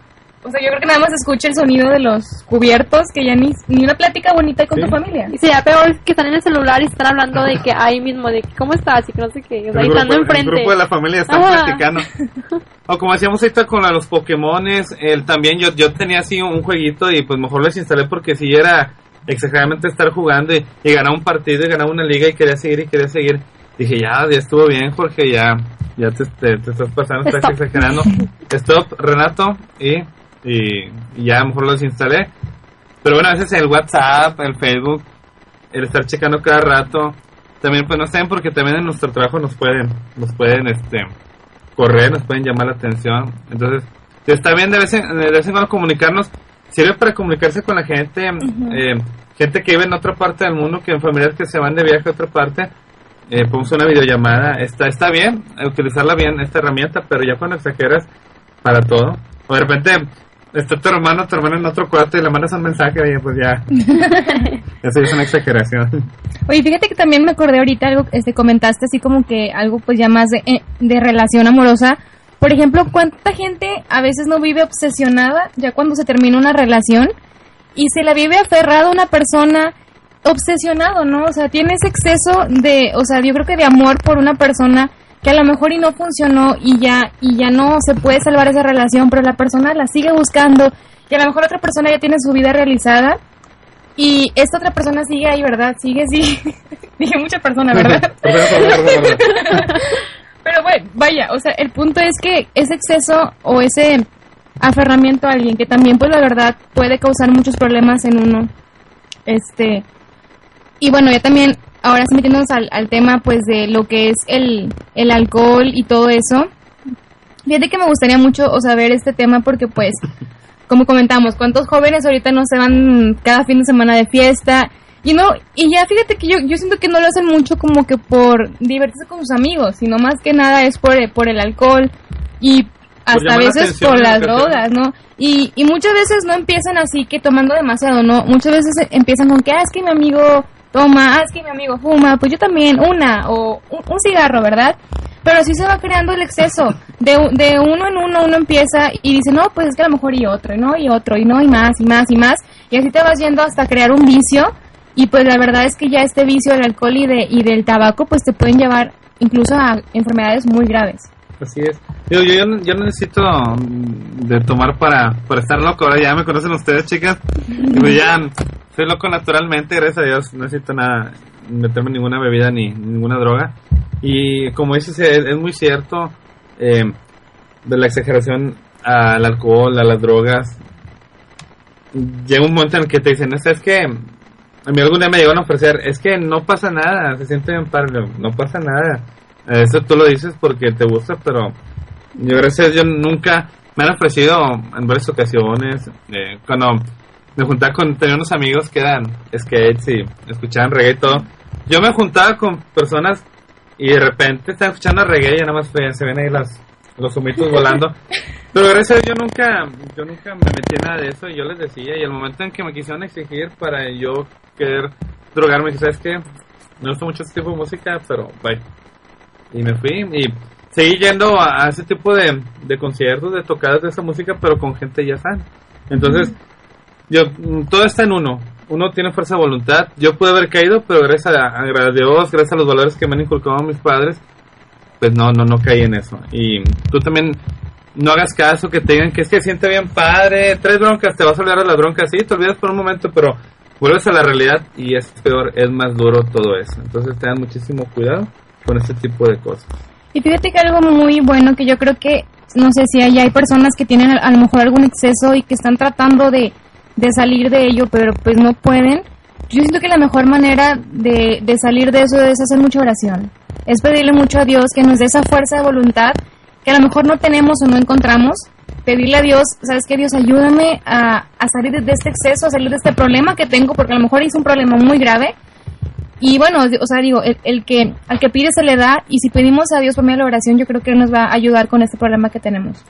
o sea, yo creo que nada más escucha el sonido de los cubiertos, que ya ni, ni una plática bonita con Sí. tu familia. Y sería peor que están en el celular y están hablando de que ahí mismo, de que cómo estás y que no sé qué. O sea, el, estando grupo, el enfrente. grupo de la familia están Ajá. platicando. O como decíamos ahorita con la- los Pokémones, el, también yo, yo tenía así un jueguito y pues mejor les instalé porque si era exageradamente estar jugando y, y ganaba un partido y ganaba una liga y quería seguir y quería seguir. Dije, ya, ya estuvo bien, Jorge, ya, ya te, te- te estás pasando, estás Stop. exagerando. *laughs* Stop, Renato, y, y, y ya mejor los instalé. Pero bueno, a veces el WhatsApp, el Facebook, el estar checando cada rato, también pues no saben porque también en nuestro trabajo nos pueden, nos pueden este correr, nos pueden llamar la atención. Entonces, está bien de vez en, de vez en cuando comunicarnos, sirve para comunicarse con la gente, eh, gente que vive en otra parte del mundo, que en familiares que se van de viaje a otra parte, eh, ponemos una videollamada, está, está bien, eh, utilizarla bien, esta herramienta, pero ya cuando exageras para todo, o de repente está tu hermano, tu hermano en otro cuarto y le mandas un mensaje, oye, pues ya. *laughs* Eso es una exageración. Oye, fíjate que también me acordé ahorita algo, este, comentaste así como que algo pues ya más de, eh, de relación amorosa. Por ejemplo, ¿cuánta gente a veces no vive obsesionada ya cuando se termina una relación y se la vive aferrada a una persona obsesionado, ¿no? O sea, tiene ese exceso de, o sea, yo creo que de amor por una persona que a lo mejor y no funcionó y ya y ya no se puede salvar esa relación, pero la persona la sigue buscando y a lo mejor otra persona ya tiene su vida realizada y esta otra persona sigue ahí, ¿verdad? Sigue, sí. *laughs* Dije mucha persona, ¿verdad? *laughs* *laughs* pero bueno, vaya, o sea, el punto es que ese exceso o ese aferramiento a alguien que también pues la verdad puede causar muchos problemas en uno. Este y bueno, ya también ahora sí metiéndonos al, tema pues de lo que es el, el alcohol y todo eso. Fíjate que me gustaría mucho o saber este tema porque pues, como comentamos, cuántos jóvenes ahorita no se van cada fin de semana de fiesta y no, y ya fíjate que yo, yo siento que no lo hacen mucho como que por divertirse con sus amigos, sino más que nada es por, por el alcohol y hasta a veces por las drogas, ¿no? Y, y muchas veces no empiezan así que tomando demasiado, ¿no? Muchas veces empiezan con que, ah, es que mi amigo toma, ah, es que mi amigo fuma, pues yo también, una, o un, cigarro, ¿verdad? Pero así se va creando el exceso. De, de uno en uno uno empieza y dice, no, pues es que a lo mejor y otro, ¿no? Y otro, y no, y más, y más, y más. Y así te vas yendo hasta crear un vicio. Y pues la verdad es que ya este vicio del alcohol y, de, y del tabaco, pues te pueden llevar incluso a enfermedades muy graves. Así es. Yo, yo, yo no necesito mm, de tomar para, para estar loco. Ahora ya me conocen ustedes, chicas. *laughs* Y ya soy loco naturalmente, gracias a Dios. No necesito nada, meterme ninguna bebida ni ninguna droga. Y como dices, es, muy cierto eh, de la exageración al alcohol, a las drogas. Llega un momento en el que te dicen, es que a mí algún día me llegaron a ofrecer, es que no pasa nada, se siente bien padre, no pasa nada. Eso tú lo dices porque te gusta, pero yo gracias yo nunca me han ofrecido en varias ocasiones eh, cuando me juntaba con tenía unos amigos que eran skates y escuchaban reggae y todo. Yo me juntaba con personas y de repente estaban escuchando reggae y nada más se ven ahí las, los humitos *laughs* volando. Pero gracias a Dios yo nunca, yo nunca me metí en nada de eso y yo les decía y el momento en que me quisieron exigir para yo querer drogarme, ¿sabes qué? Me gusta mucho este tipo de música, pero bye. Y me fui y seguí yendo a, ese tipo de, de, conciertos, de tocadas de esa música, pero con gente ya sana. Entonces, yo, mm, todo está en uno. Uno tiene fuerza de voluntad. Yo pude haber caído, pero gracias a, Dios, gracias a los valores que me han inculcado mis padres, pues no, no, no caí en eso. Y tú también no hagas caso que te digan que es que siente bien padre, tres broncas, te vas a olvidar de las broncas, sí, te olvidas por un momento, pero vuelves a la realidad y es peor, es más duro todo eso. Entonces tengan muchísimo cuidado con ese tipo de cosas. Y fíjate que algo muy bueno que yo creo que, no sé si hay, hay personas que tienen a, lo mejor algún exceso y que están tratando de, de salir de ello, pero pues no pueden. Yo siento que la mejor manera de, de salir de eso es hacer mucha oración. Es pedirle mucho a Dios que nos dé esa fuerza de voluntad que a lo mejor no tenemos o no encontramos. Pedirle a Dios, ¿sabes qué? Dios, ayúdame a, a salir de este exceso, a salir de este problema que tengo, porque a lo mejor es un problema muy grave y bueno, o sea, digo, el, que al que pide se le da y si pedimos a Dios por medio de la oración, yo creo que nos va a ayudar con este problema que tenemos.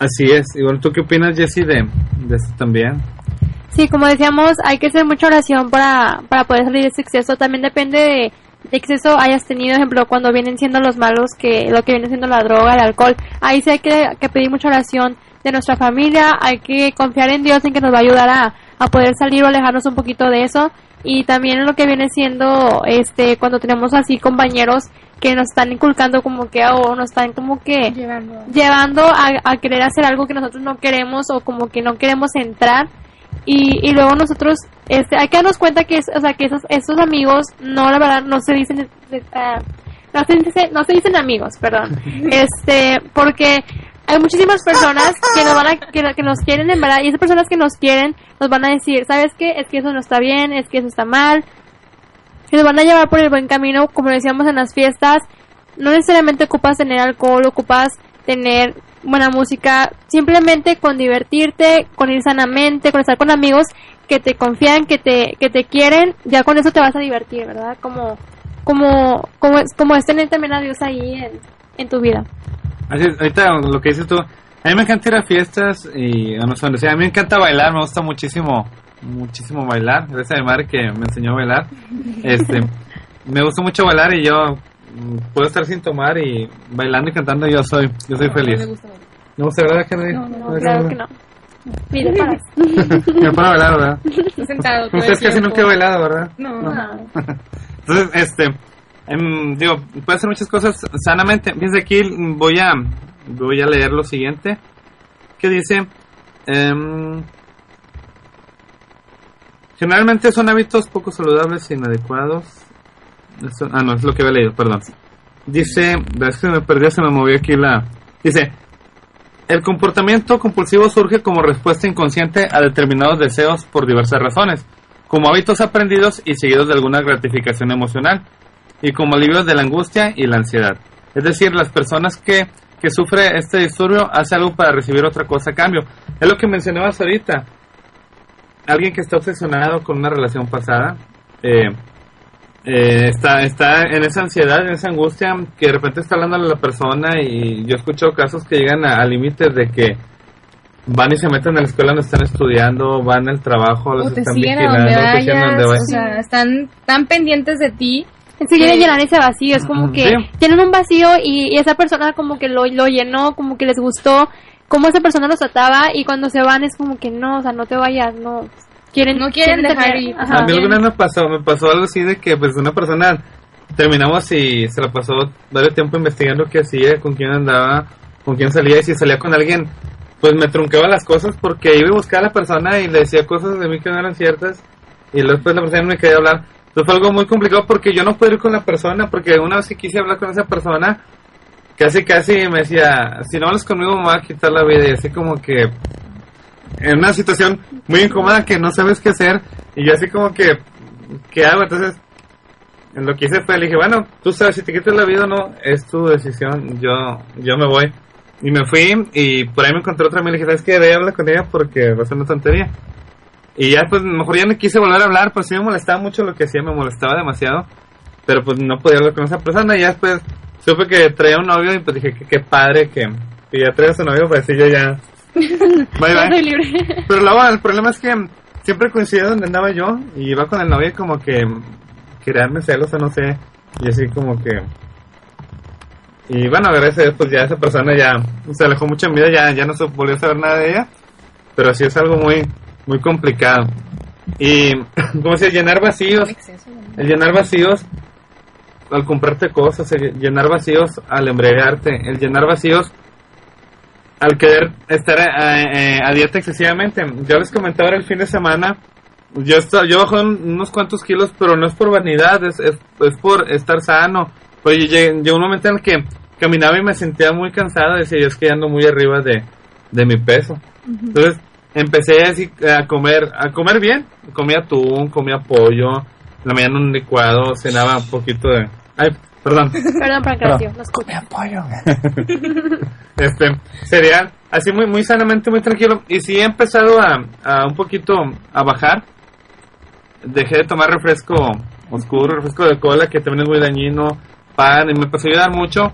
Así es. Igual, ¿tú qué opinas, Jessie, de, de esto también? Sí, como decíamos, hay que hacer mucha oración para, para poder salir de ese exceso. También depende de, de exceso hayas tenido, ejemplo, cuando vienen siendo los malos, que lo que viene siendo la droga, el alcohol. Ahí sí hay que, que pedir mucha oración de nuestra familia, hay que confiar en Dios en que nos va a ayudar a, a poder salir o alejarnos un poquito de eso. Y también lo que viene siendo este cuando tenemos así compañeros que nos están inculcando como que o nos están como que llevando, a, querer hacer algo que nosotros no queremos o como que no queremos entrar y, y luego nosotros este hay que darnos cuenta que o sea que esos esos amigos no la verdad no se dicen ah, no se, no se dicen amigos perdón *laughs* este porque hay muchísimas personas que nos van a, que, nos quieren en verdad y esas personas que nos quieren nos van a decir, ¿sabes qué? Es que eso no está bien, es que eso está mal. Y nos van a llevar por el buen camino, como decíamos en las fiestas. No necesariamente ocupas tener alcohol, ocupas tener buena música, simplemente con divertirte, con ir sanamente, con estar con amigos que te confían, que te, que te quieren, ya con eso te vas a divertir, ¿verdad? Como, como, como, como es tener también a Dios ahí en, en tu vida ahorita lo que dices tú, A mí me encanta ir a fiestas y a no sé, a mí me encanta bailar, me gusta muchísimo, muchísimo bailar. Gracias a madre que me enseñó a bailar. Este, *laughs* me gusta mucho bailar y yo puedo estar sin tomar y bailando y cantando yo soy, yo soy feliz. ¿No gusta verdad que no? No, claro que no. Mire, paras. *laughs* me para bailar, ¿verdad? sentado. Ustedes casi nunca he bailado, ¿verdad? No. *laughs* Entonces, este, em, digo, puede hacer muchas cosas sanamente. Desde aquí voy a, voy a leer lo siguiente, que dice, em, generalmente son hábitos poco saludables e inadecuados. Ah, no, es lo que había leído, perdón. Dice, es que me perdió, se me movió aquí la... Dice, el comportamiento compulsivo surge como respuesta inconsciente a determinados deseos por diversas razones, como hábitos aprendidos y seguidos de alguna gratificación emocional, y como alivio de la angustia y la ansiedad. Es decir, las personas que, que sufren este disturbio hacen algo para recibir otra cosa a cambio. Es lo que mencionabas ahorita. Alguien que está obsesionado con una relación pasada, eh, eh, está, está en esa ansiedad, en esa angustia, que de repente está hablando a la persona y yo he escuchado casos que llegan a, a límites de que van y se meten a la escuela donde están estudiando, van al trabajo, los O te están vigilando, donde te siguen a vayas. donde O vayas. sea, están tan pendientes de ti. Se quiere llenar ese vacío, es como que Sí. tienen un vacío y, y esa persona como que lo, lo llenó, como que les gustó cómo esa persona los trataba y cuando se van es como que no, o sea, no te vayas, no. Quieren, No quieren dejar ir. ajá. A mí alguna vez me pasó, me pasó algo así de que pues una persona terminamos y se la pasó varios tiempo investigando qué hacía, con quién andaba, con quién salía y si salía con alguien, pues me trunqueaba las cosas porque iba a buscar a la persona y le decía cosas de mí que no eran ciertas y luego después la persona me quería hablar. Entonces fue algo muy complicado porque yo no pude ir con la persona porque una vez que quise hablar con esa persona, casi casi me decía, si no hablas conmigo me va a quitar la vida y así como que en una situación muy incómoda que no sabes qué hacer y yo así como que ¿qué hago? Entonces en lo que hice fue le dije, bueno, tú sabes si te quitas la vida o no, es tu decisión, yo yo me voy. Y me fui y por ahí me encontré otra amiga dije, ¿sabes qué? Ve a hablar con ella porque va a ser una tontería. Y ya pues mejor ya no quise volver a hablar, pues sí me molestaba mucho lo que hacía, me molestaba demasiado. Pero pues no podía hablar con esa persona y ya después supe que traía un novio y pues dije qué padre que, que ya traía a su novio, pues así yo ya... Bye bye. soy libre. Pero luego el problema es que siempre coincidía donde andaba yo y iba con el novio y como que quería darme celos o no sé. Y así como que... Y bueno, gracias a pues ya esa persona ya se alejó mucho en vida, ya, ya no se volvió a saber nada de ella. Pero sí es algo muy, muy complicado. Y, *clears throat* como decía, llenar vacíos. El llenar vacíos al comprarte cosas, el llenar vacíos al embriagarte, el llenar vacíos al querer estar eh, eh, a dieta excesivamente. Yo les comentaba el fin de semana, yo, esto- yo bajé un- unos cuantos kilos, pero no es por vanidad, es, es, es por estar sano. Oye, llegó un momento en el que caminaba y me sentía muy cansado, decía yo es que ando muy arriba de, de mi peso. Entonces empecé así a comer, a comer bien, comía atún, comía pollo, la mañana un licuado, cenaba un poquito de... Ay, perdón. Perdón, Pancracio, no escucha. *laughs* este cereal así muy muy sanamente muy tranquilo. Y sí he empezado a, a un poquito a bajar. Dejé de tomar refresco oscuro refresco de cola que también es muy dañino pan y me empezó a ayudar mucho.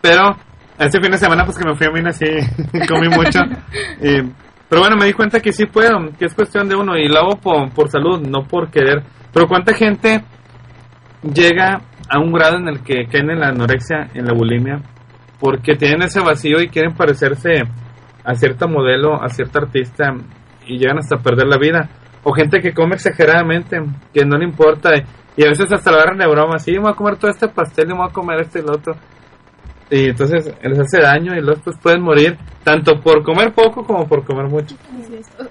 Pero este fin de semana pues que me fui a Minas *laughs* y comí mucho. Y, pero bueno me di cuenta que sí puedo que es cuestión de uno. Y lo hago por, por salud no por querer. Pero cuánta gente llega a un grado en el que caen en la anorexia en la bulimia porque tienen ese vacío y quieren parecerse a cierta modelo, a cierta artista y llegan hasta perder la vida. O gente que come exageradamente, que no le importa y a veces hasta lo agarran de broma, sí, me voy a comer todo este pastel y me voy a comer este y lo otro. Y entonces les hace daño y los pues pueden morir tanto por comer poco como por comer mucho.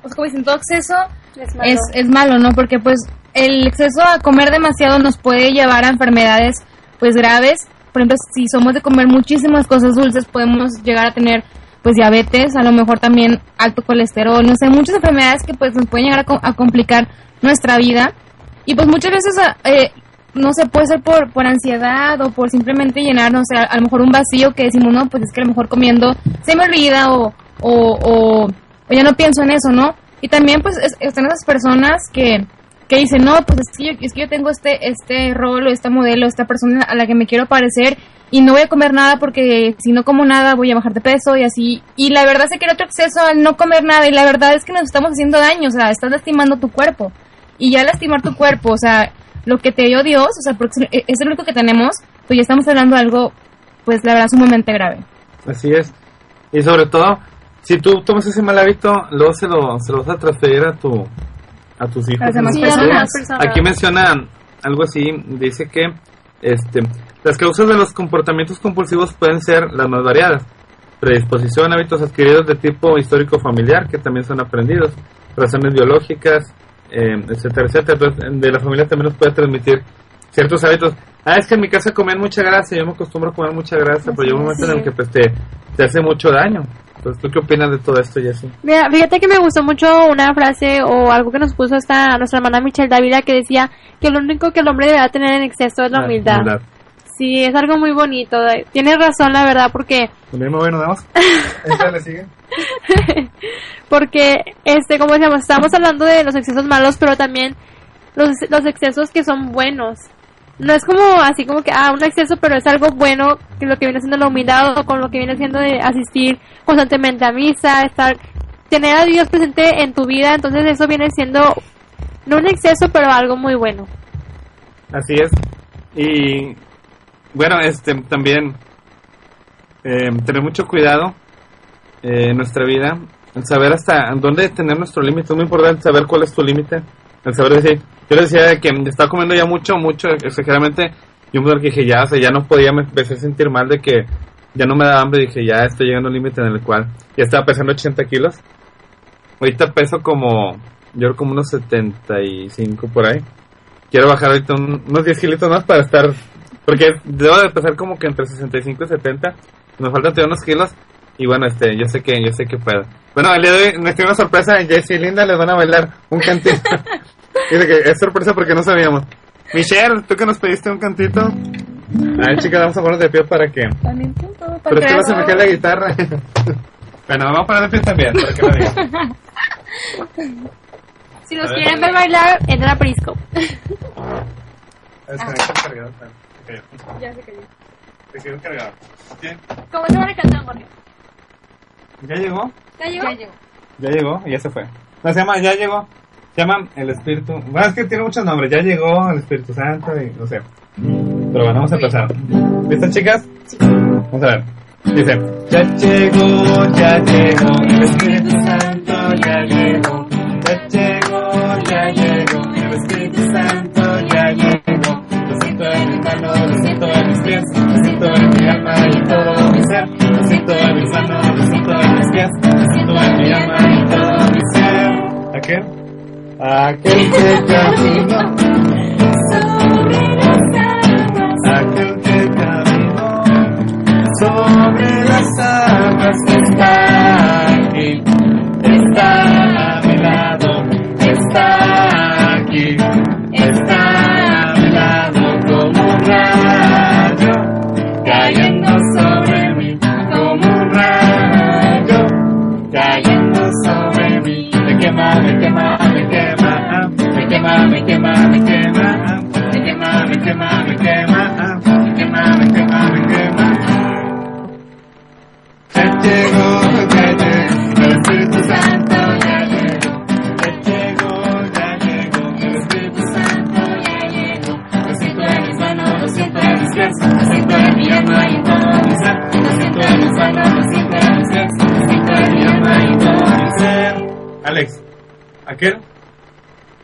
O como dicen, todo exceso Es malo. es, es malo, ¿no? Porque pues el exceso a comer demasiado nos puede llevar a enfermedades pues graves. Por ejemplo, si somos de comer muchísimas cosas dulces, podemos llegar a tener pues diabetes, a lo mejor también alto colesterol, no sé, muchas enfermedades que pues nos pueden llegar a, co- a complicar nuestra vida. Y pues muchas veces, eh, no sé, puede ser por, por ansiedad o por simplemente llenar, no sé, a, a lo mejor un vacío que decimos, no, pues es que a lo mejor comiendo se me olvida o, o, o, ya no pienso en eso, ¿no? Y también pues es- están esas personas que que dice, no, pues es que, yo, es que yo tengo este, este rol o esta modelo, esta persona a la que me quiero parecer y no voy a comer nada porque si no como nada voy a bajar de peso y así. Y la verdad es que otro exceso al no comer nada y la verdad es que nos estamos haciendo daño, o sea, estás lastimando tu cuerpo. Y ya lastimar tu cuerpo, o sea, lo que te dio Dios, o sea, porque es el único que tenemos, pues ya estamos hablando de algo, pues la verdad sumamente grave. Así es. Y sobre todo, si tú tomas ese mal hábito, luego se lo, se lo vas a transferir a tu a tus hijos. Las demás Sí, personas. Aquí menciona algo así, dice que este las causas de los comportamientos compulsivos pueden ser las más variadas. Predisposición, hábitos adquiridos de tipo histórico familiar, que también son aprendidos, razones biológicas, eh, etcétera, etcétera. Entonces, de la familia también nos puede transmitir ciertos hábitos. Ah, es que en mi casa comen mucha grasa, yo me acostumbro a comer mucha grasa, pero llega un momento en el que pues, te, te hace mucho daño. Entonces, ¿tú qué opinas de todo esto, Jessy? Mira, fíjate que me gustó mucho una frase o algo que nos puso esta nuestra hermana Michelle Dávila que decía que lo único que el hombre deberá tener en exceso es la humildad. Sí, es algo muy bonito. Tienes razón, la verdad, porque Lo mismo, bueno, damos. *laughs* ¿Esta le sigue? *laughs* porque este como decíamos estamos hablando de los excesos malos pero también los, los excesos que son buenos. No es como así como que ah un exceso pero es algo bueno que lo que viene siendo la humildad o con lo que viene siendo de asistir constantemente a misa estar tener a Dios presente en tu vida. Entonces eso viene siendo no un exceso pero algo muy bueno. Así es. Y bueno, este también eh, tener mucho cuidado eh, nuestra vida, en saber hasta dónde tener nuestro límite. Es muy importante saber cuál es tu límite. El saber decir, yo le decía que estaba comiendo ya mucho, mucho, exageradamente. Y un momento que dije, ya, o sea, ya no podía, me empecé a sentir mal de que ya no me daba hambre. Dije, ya estoy llegando a un límite en el cual ya estaba pesando 80 kilos. Ahorita peso como, yo como unos 75 por ahí quiero bajar ahorita un- unos 10 kilitos más para estar. Porque debo de pesar como que entre 65 y 70. Nos faltan todavía unos kilos. Y bueno, este, yo sé que, yo sé que puedo. Bueno, hoy nos tiene una sorpresa. Jessy y Linda les van a bailar un cantito. *laughs* Dice que es sorpresa porque no sabíamos. Michelle, tú que nos pediste un cantito. A ver, chicas, vamos a poner de pie para que. También para Pero es que que no se me veas- quede la guitarra. *laughs* bueno, vamos a poner de pie también, para que lo digan. *laughs* si nos A ver. quieren ver bailar entra a Periscope Está cargado, está. Ok. ya se cayó Te quedó cargado. Ok. ¿cómo se van a cantar Jorge? ¿Ya llegó? ¿ya llegó? Ya llegó. Ya llegó y ya se fue. No, se llama, ya llegó. Se llama el Espíritu. Bueno, es que tiene muchos nombres. Ya llegó el Espíritu Santo y no sé. Pero bueno, vamos a empezar. ¿Listas, chicas? Vamos a ver. Dice: Ya llegó, ya llegó el Espíritu Santo, ya llegó. Ya llegó, ya llegó el Espíritu Santo, ya llegó. Lo siento en mis manos, lo siento en mis pies, lo siento en mi alma y todo mi ser. Lo siento en mis manos, me ama ¿A qué? Aquel que caminó sobre las aguas. Aquel que caminó sobre las aguas está aquí. Está aquí. mami, que mami, que mami, que mami, que mami, que mami.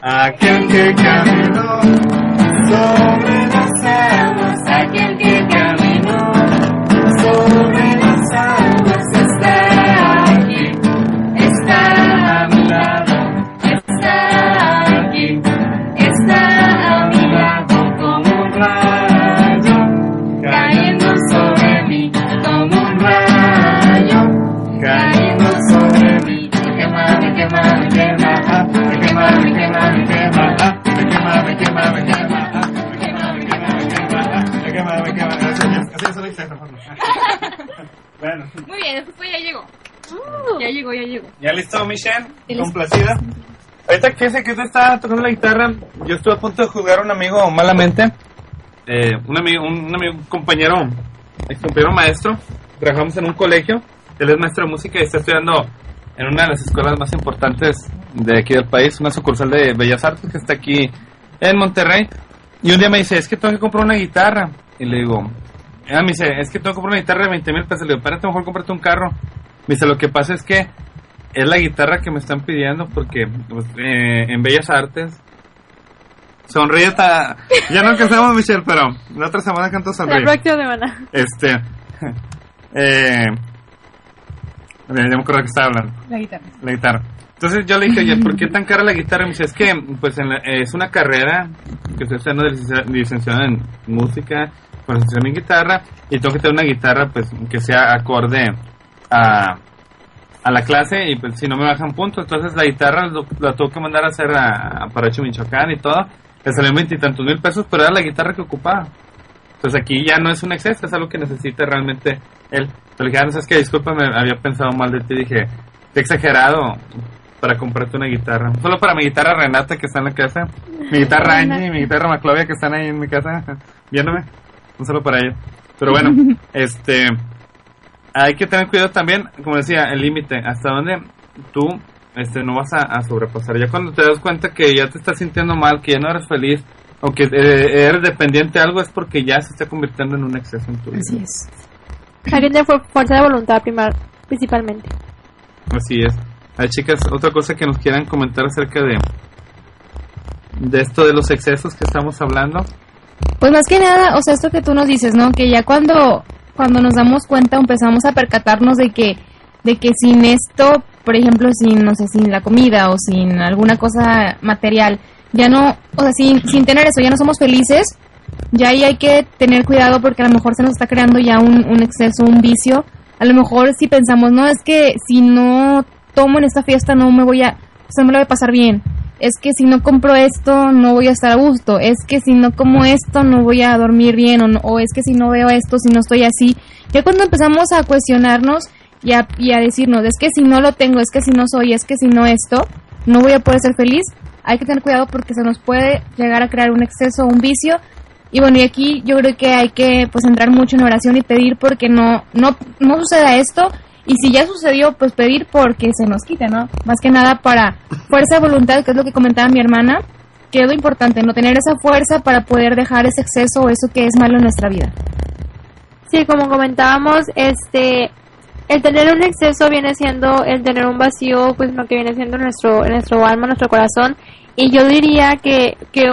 I can't take it on. So Michelle? El ¿Complacida? Ahorita que ese que usted está tocando la guitarra, yo estuve a punto de juzgar a un amigo malamente. Eh, un amigo, un amigo, un compañero, ex compañero maestro. Trabajamos en un colegio. Él es maestro de música y está estudiando en una de las escuelas más importantes de aquí del país, una sucursal de Bellas Artes que está aquí en Monterrey. Y un día me dice, es que tengo que comprar una guitarra. Y le digo, ah, me dice, es que tengo que comprar una guitarra de 20 mil pesos. Le digo, espérate, mejor comprarte un carro. Me dice, lo que pasa es que es la guitarra que me están pidiendo porque pues, eh, en Bellas Artes sonríe hasta... Ya no alcanzamos, Michelle, pero la otra semana canto La sonríe. próxima semana. Este... *laughs* eh, ya me acuerdo que estaba hablando La guitarra. la guitarra. Entonces yo le dije, oye, ¿por qué tan cara la guitarra? Me dice, es que pues en la- es una carrera que estoy estudiando de licencia- licenciado en música, concentración en guitarra, y tengo que tener una guitarra pues que sea acorde a, a la clase, y pues si no me bajan puntos, entonces la guitarra lo- la tengo que mandar a hacer a, a Paracho, Michoacán y todo. Le salió veintitantos mil pesos, pero era la guitarra que ocupaba. Entonces aquí ya no es un exceso, es algo que necesita realmente él. Pero le dije, ah, no sabes que discúlpame, había pensado mal de ti. Dije, te he exagerado para comprarte una guitarra. Solo para mi guitarra Renata que está en la casa. Mi guitarra *laughs* Angie, mi guitarra Maclovia que están ahí en mi casa viéndome. No solo para ella. Pero bueno, *laughs* este. Hay que tener cuidado también, como decía, el límite. Hasta dónde tú este, no vas a, a sobrepasar. Ya cuando te das cuenta que ya te estás sintiendo mal, que ya no eres feliz, o que eh, eres dependiente de algo, es porque ya se está convirtiendo en un exceso en tu vida. Así es. Hay que tener fuerza de voluntad primar, principalmente. Así es. Hay chicas, otra cosa que nos quieran comentar acerca de de esto de los excesos que estamos hablando. Pues más que nada, o sea, esto que tú nos dices, ¿no? Que ya cuando, cuando nos damos cuenta empezamos a percatarnos de que, de que sin esto, por ejemplo, sin, no sé, sin la comida o sin alguna cosa material, ya no, o sea, sin, sin tener eso, ya no somos felices, ya ahí hay que tener cuidado porque a lo mejor se nos está creando ya un, un exceso, un vicio. A lo mejor si pensamos, no, es que si no tomo en esta fiesta no me voy a, sea, no me lo voy a pasar bien. Es que si no compro esto no voy a estar a gusto. Es que si no como esto no voy a dormir bien. O, no- es que si no veo esto, si no estoy así. Ya cuando empezamos a cuestionarnos y a, y a decirnos, es que si no lo tengo, es que si no soy, es que si no esto, no voy a poder ser feliz. Hay que tener cuidado porque se nos puede llegar a crear un exceso, un vicio. Y bueno, y aquí yo creo que hay que pues entrar mucho en oración y pedir porque no, no, no suceda esto. Y si ya sucedió, pues pedir porque se nos quite, ¿no? Más que nada para fuerza de voluntad, que es lo que comentaba mi hermana, que es lo importante, no tener esa fuerza para poder dejar ese exceso o eso que es malo en nuestra vida. Sí, como comentábamos, este, el tener un exceso viene siendo el tener un vacío, pues lo que viene siendo nuestro, nuestro alma, nuestro corazón. Y yo diría que, que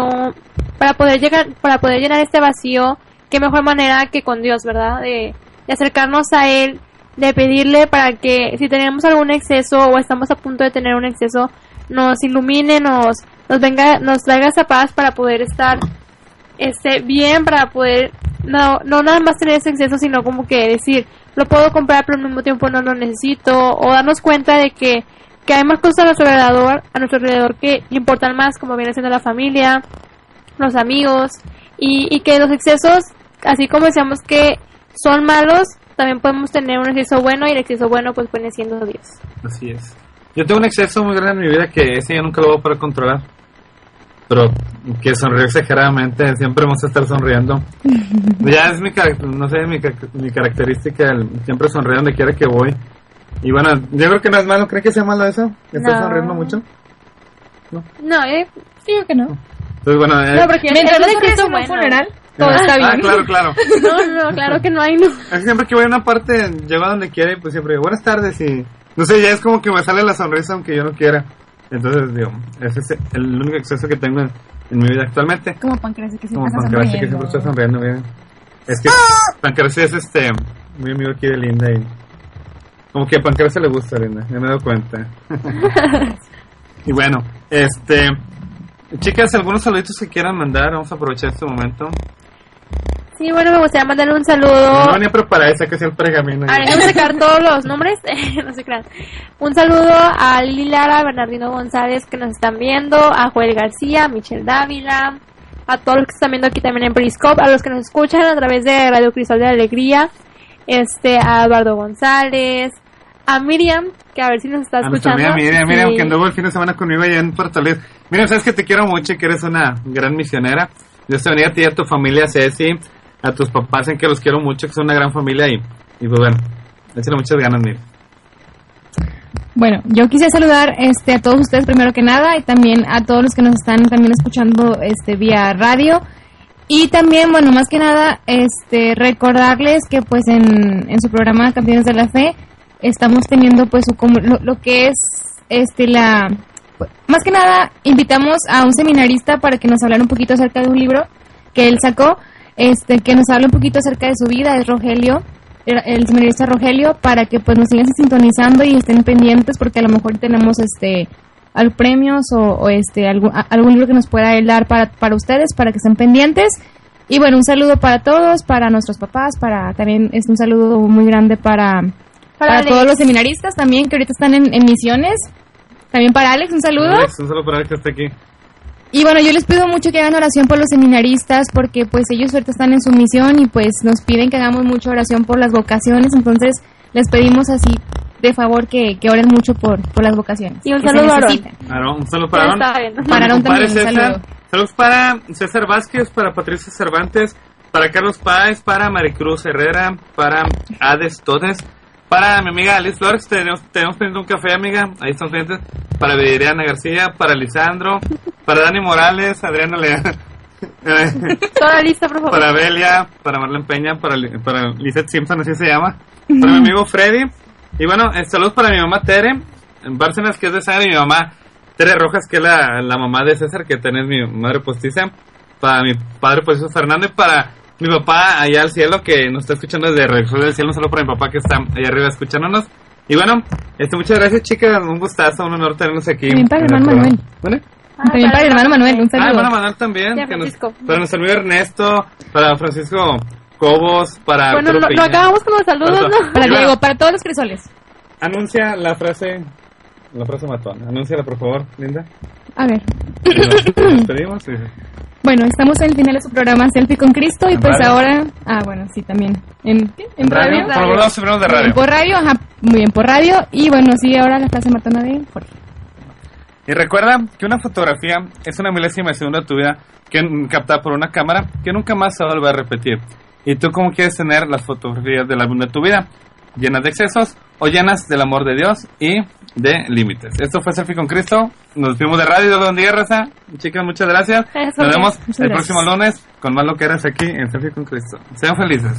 para poder llegar, para poder llenar este vacío, qué mejor manera que con Dios, ¿verdad? De, de acercarnos a Él, de pedirle para que si tenemos algún exceso o estamos a punto de tener un exceso, nos ilumine, nos, nos venga, nos traiga esa paz para poder estar este bien para poder no no nada más tener ese exceso sino como que decir lo puedo comprar pero al mismo tiempo no lo necesito o darnos cuenta de que que hay más cosas a nuestro alrededor a nuestro alrededor que importan más como viene siendo la familia los amigos y, y que los excesos así como decíamos que son malos también podemos tener un exceso bueno y el exceso bueno pues viene siendo Dios Así es. Yo tengo un exceso muy grande en mi vida que ese yo nunca lo voy a poder controlar. Pero que sonrío exageradamente, siempre vamos a estar sonriendo. *laughs* ya es mi, no sé, mi, mi característica, el siempre sonreír donde quiera que voy. Y bueno, yo creo que no es malo, ¿creen que sea malo eso? ¿Estás No. sonriendo mucho? no eh, Sí, yo que no. Entonces, bueno, eh, no porque Mientras no en un bueno. funeral, todo está bien. Ah, claro, claro. *laughs* no no claro que no hay no siempre que voy a una parte, llego a donde quiera y pues siempre digo, buenas tardes y... No sé, ya es como que me sale la sonrisa aunque yo no quiera. Entonces, digo, ese es el único exceso que tengo en, en mi vida actualmente. Como Pancracio que Como siempre que sonriendo. siempre está sonriendo, miren. Es que Pancracio es este, muy amigo aquí de Linda y... Como que a Pancracio le gusta, Linda, ya me he dado cuenta. *laughs* y bueno, este... Chicas, algunos saluditos que quieran mandar, vamos a aprovechar este momento. Sí, bueno, me gustaría mandarle un saludo. No venía preparada, esa que el pergamino. A ver, vamos a sacar todos los nombres. *laughs* no se crean. Un saludo a Lili Lara, Bernardino González que nos están viendo, a Joel García, a Michelle Dávila, a todos los que están viendo aquí también en Periscope, a los que nos escuchan a través de Radio Cristal de Alegría, este, a Eduardo González, a Miriam, que a ver si nos está A nuestra escuchando. amiga Miriam, Miriam, Sí. que anduvo el fin de semana conmigo allá en Liz. Miriam, sabes que te quiero mucho y que eres una gran misionera. Dios te bendiga a ti y a tu familia, Ceci, a tus papás, en que los quiero mucho, que son una gran familia y, y pues bueno, échale muchas ganas, Miriam. Bueno, yo quisiera saludar este, a todos ustedes primero que nada y también a todos los que nos están también escuchando este, vía radio. Y también, bueno, más que nada, este, recordarles que pues en, en su programa Campeones de la Fe estamos teniendo pues su lo, lo que es este la más que nada invitamos a un seminarista para que nos hablara un poquito acerca de un libro que él sacó, este que nos hable un poquito acerca de su vida, es Rogelio, el seminarista Rogelio, para que pues nos sigan sintonizando y estén pendientes porque a lo mejor tenemos este al premios o, o, este algún, a- algún libro que nos pueda él dar para, para ustedes, para que estén pendientes. Y bueno, un saludo para todos, para nuestros papás, para también es un saludo muy grande para, para, todos los seminaristas también que ahorita están en, en misiones. También para Alex, un saludo. Alex, un saludo para Alex que está aquí. Y bueno, yo les pido mucho que hagan oración por los seminaristas porque pues ellos ahorita están en su misión y pues nos piden que hagamos mucha oración por las vocaciones, entonces les pedimos así de favor que, que oren mucho por, por las vocaciones. Y un saludo a Aarón. un saludo para viendo. Para Aarón también, un César. saludo. Saludos para César Vázquez, para Patricia Cervantes, para Carlos Páez, para Maricruz Herrera, para Ades Todes, para mi amiga Alice Flores, tenemos, tenemos pendiente un café, amiga, ahí estamos pendientes, para Viridiana García, para Lisandro, para Dani Morales, Adriana Lea, *laughs* Toda lista, por favor. para Belia, para Marlene Peña, para, para Lizeth Simpson, así se llama, para mi amigo Freddy, y bueno, eh, saludos para mi mamá Tere, en Bárcenas, que es de Sangre, y mi mamá Tere Rojas, que es la, la mamá de César, que es mi madre postiza, para mi padre postizo Fernando, y para mi papá allá al cielo, que nos está escuchando desde Regreso del Cielo, solo para mi papá que está allá arriba escuchándonos. Y bueno, este, muchas gracias chicas, un gustazo, un honor tenernos aquí. También para hermano. Manuel. ¿Vale? Ah, también para el hermano Manuel, un Ah, saludo. hermano Manuel también. Que nos- Francisco. para nuestro amigo Ernesto, para Francisco Cobos, para Bueno, Peña. no acabamos con los saludos, Para- ¿no? Para Y bueno, Diego, para todos los crisoles. Anuncia la frase, la frase matona. Anúnciala, por favor, Linda. A ver. Nos despedimos. Bueno, estamos en el final de su programa Selfie con Cristo y ¿En pues radio? ahora... Ah, bueno, sí, también. ¿En, qué? ¿En radio? Por de radio. por radio, ajá, muy bien, por radio. Y bueno, sí, ahora la frase matona de Jorge. Y recuerda que una fotografía es una milésima de segundo de tu vida que captada por una cámara que nunca más se va a volver a repetir. ¿Y tú cómo quieres tener las fotografías del álbum de tu vida? ¿Llenas de excesos o llenas del amor de Dios y de límites? Esto fue Selfie con Cristo. Nos despedimos de radio. Dios bendiga, raza. Chicas, muchas gracias. Eso, Nos vemos muchas el gracias. próximo lunes con más lo que eres aquí en Selfie con Cristo. Sean felices.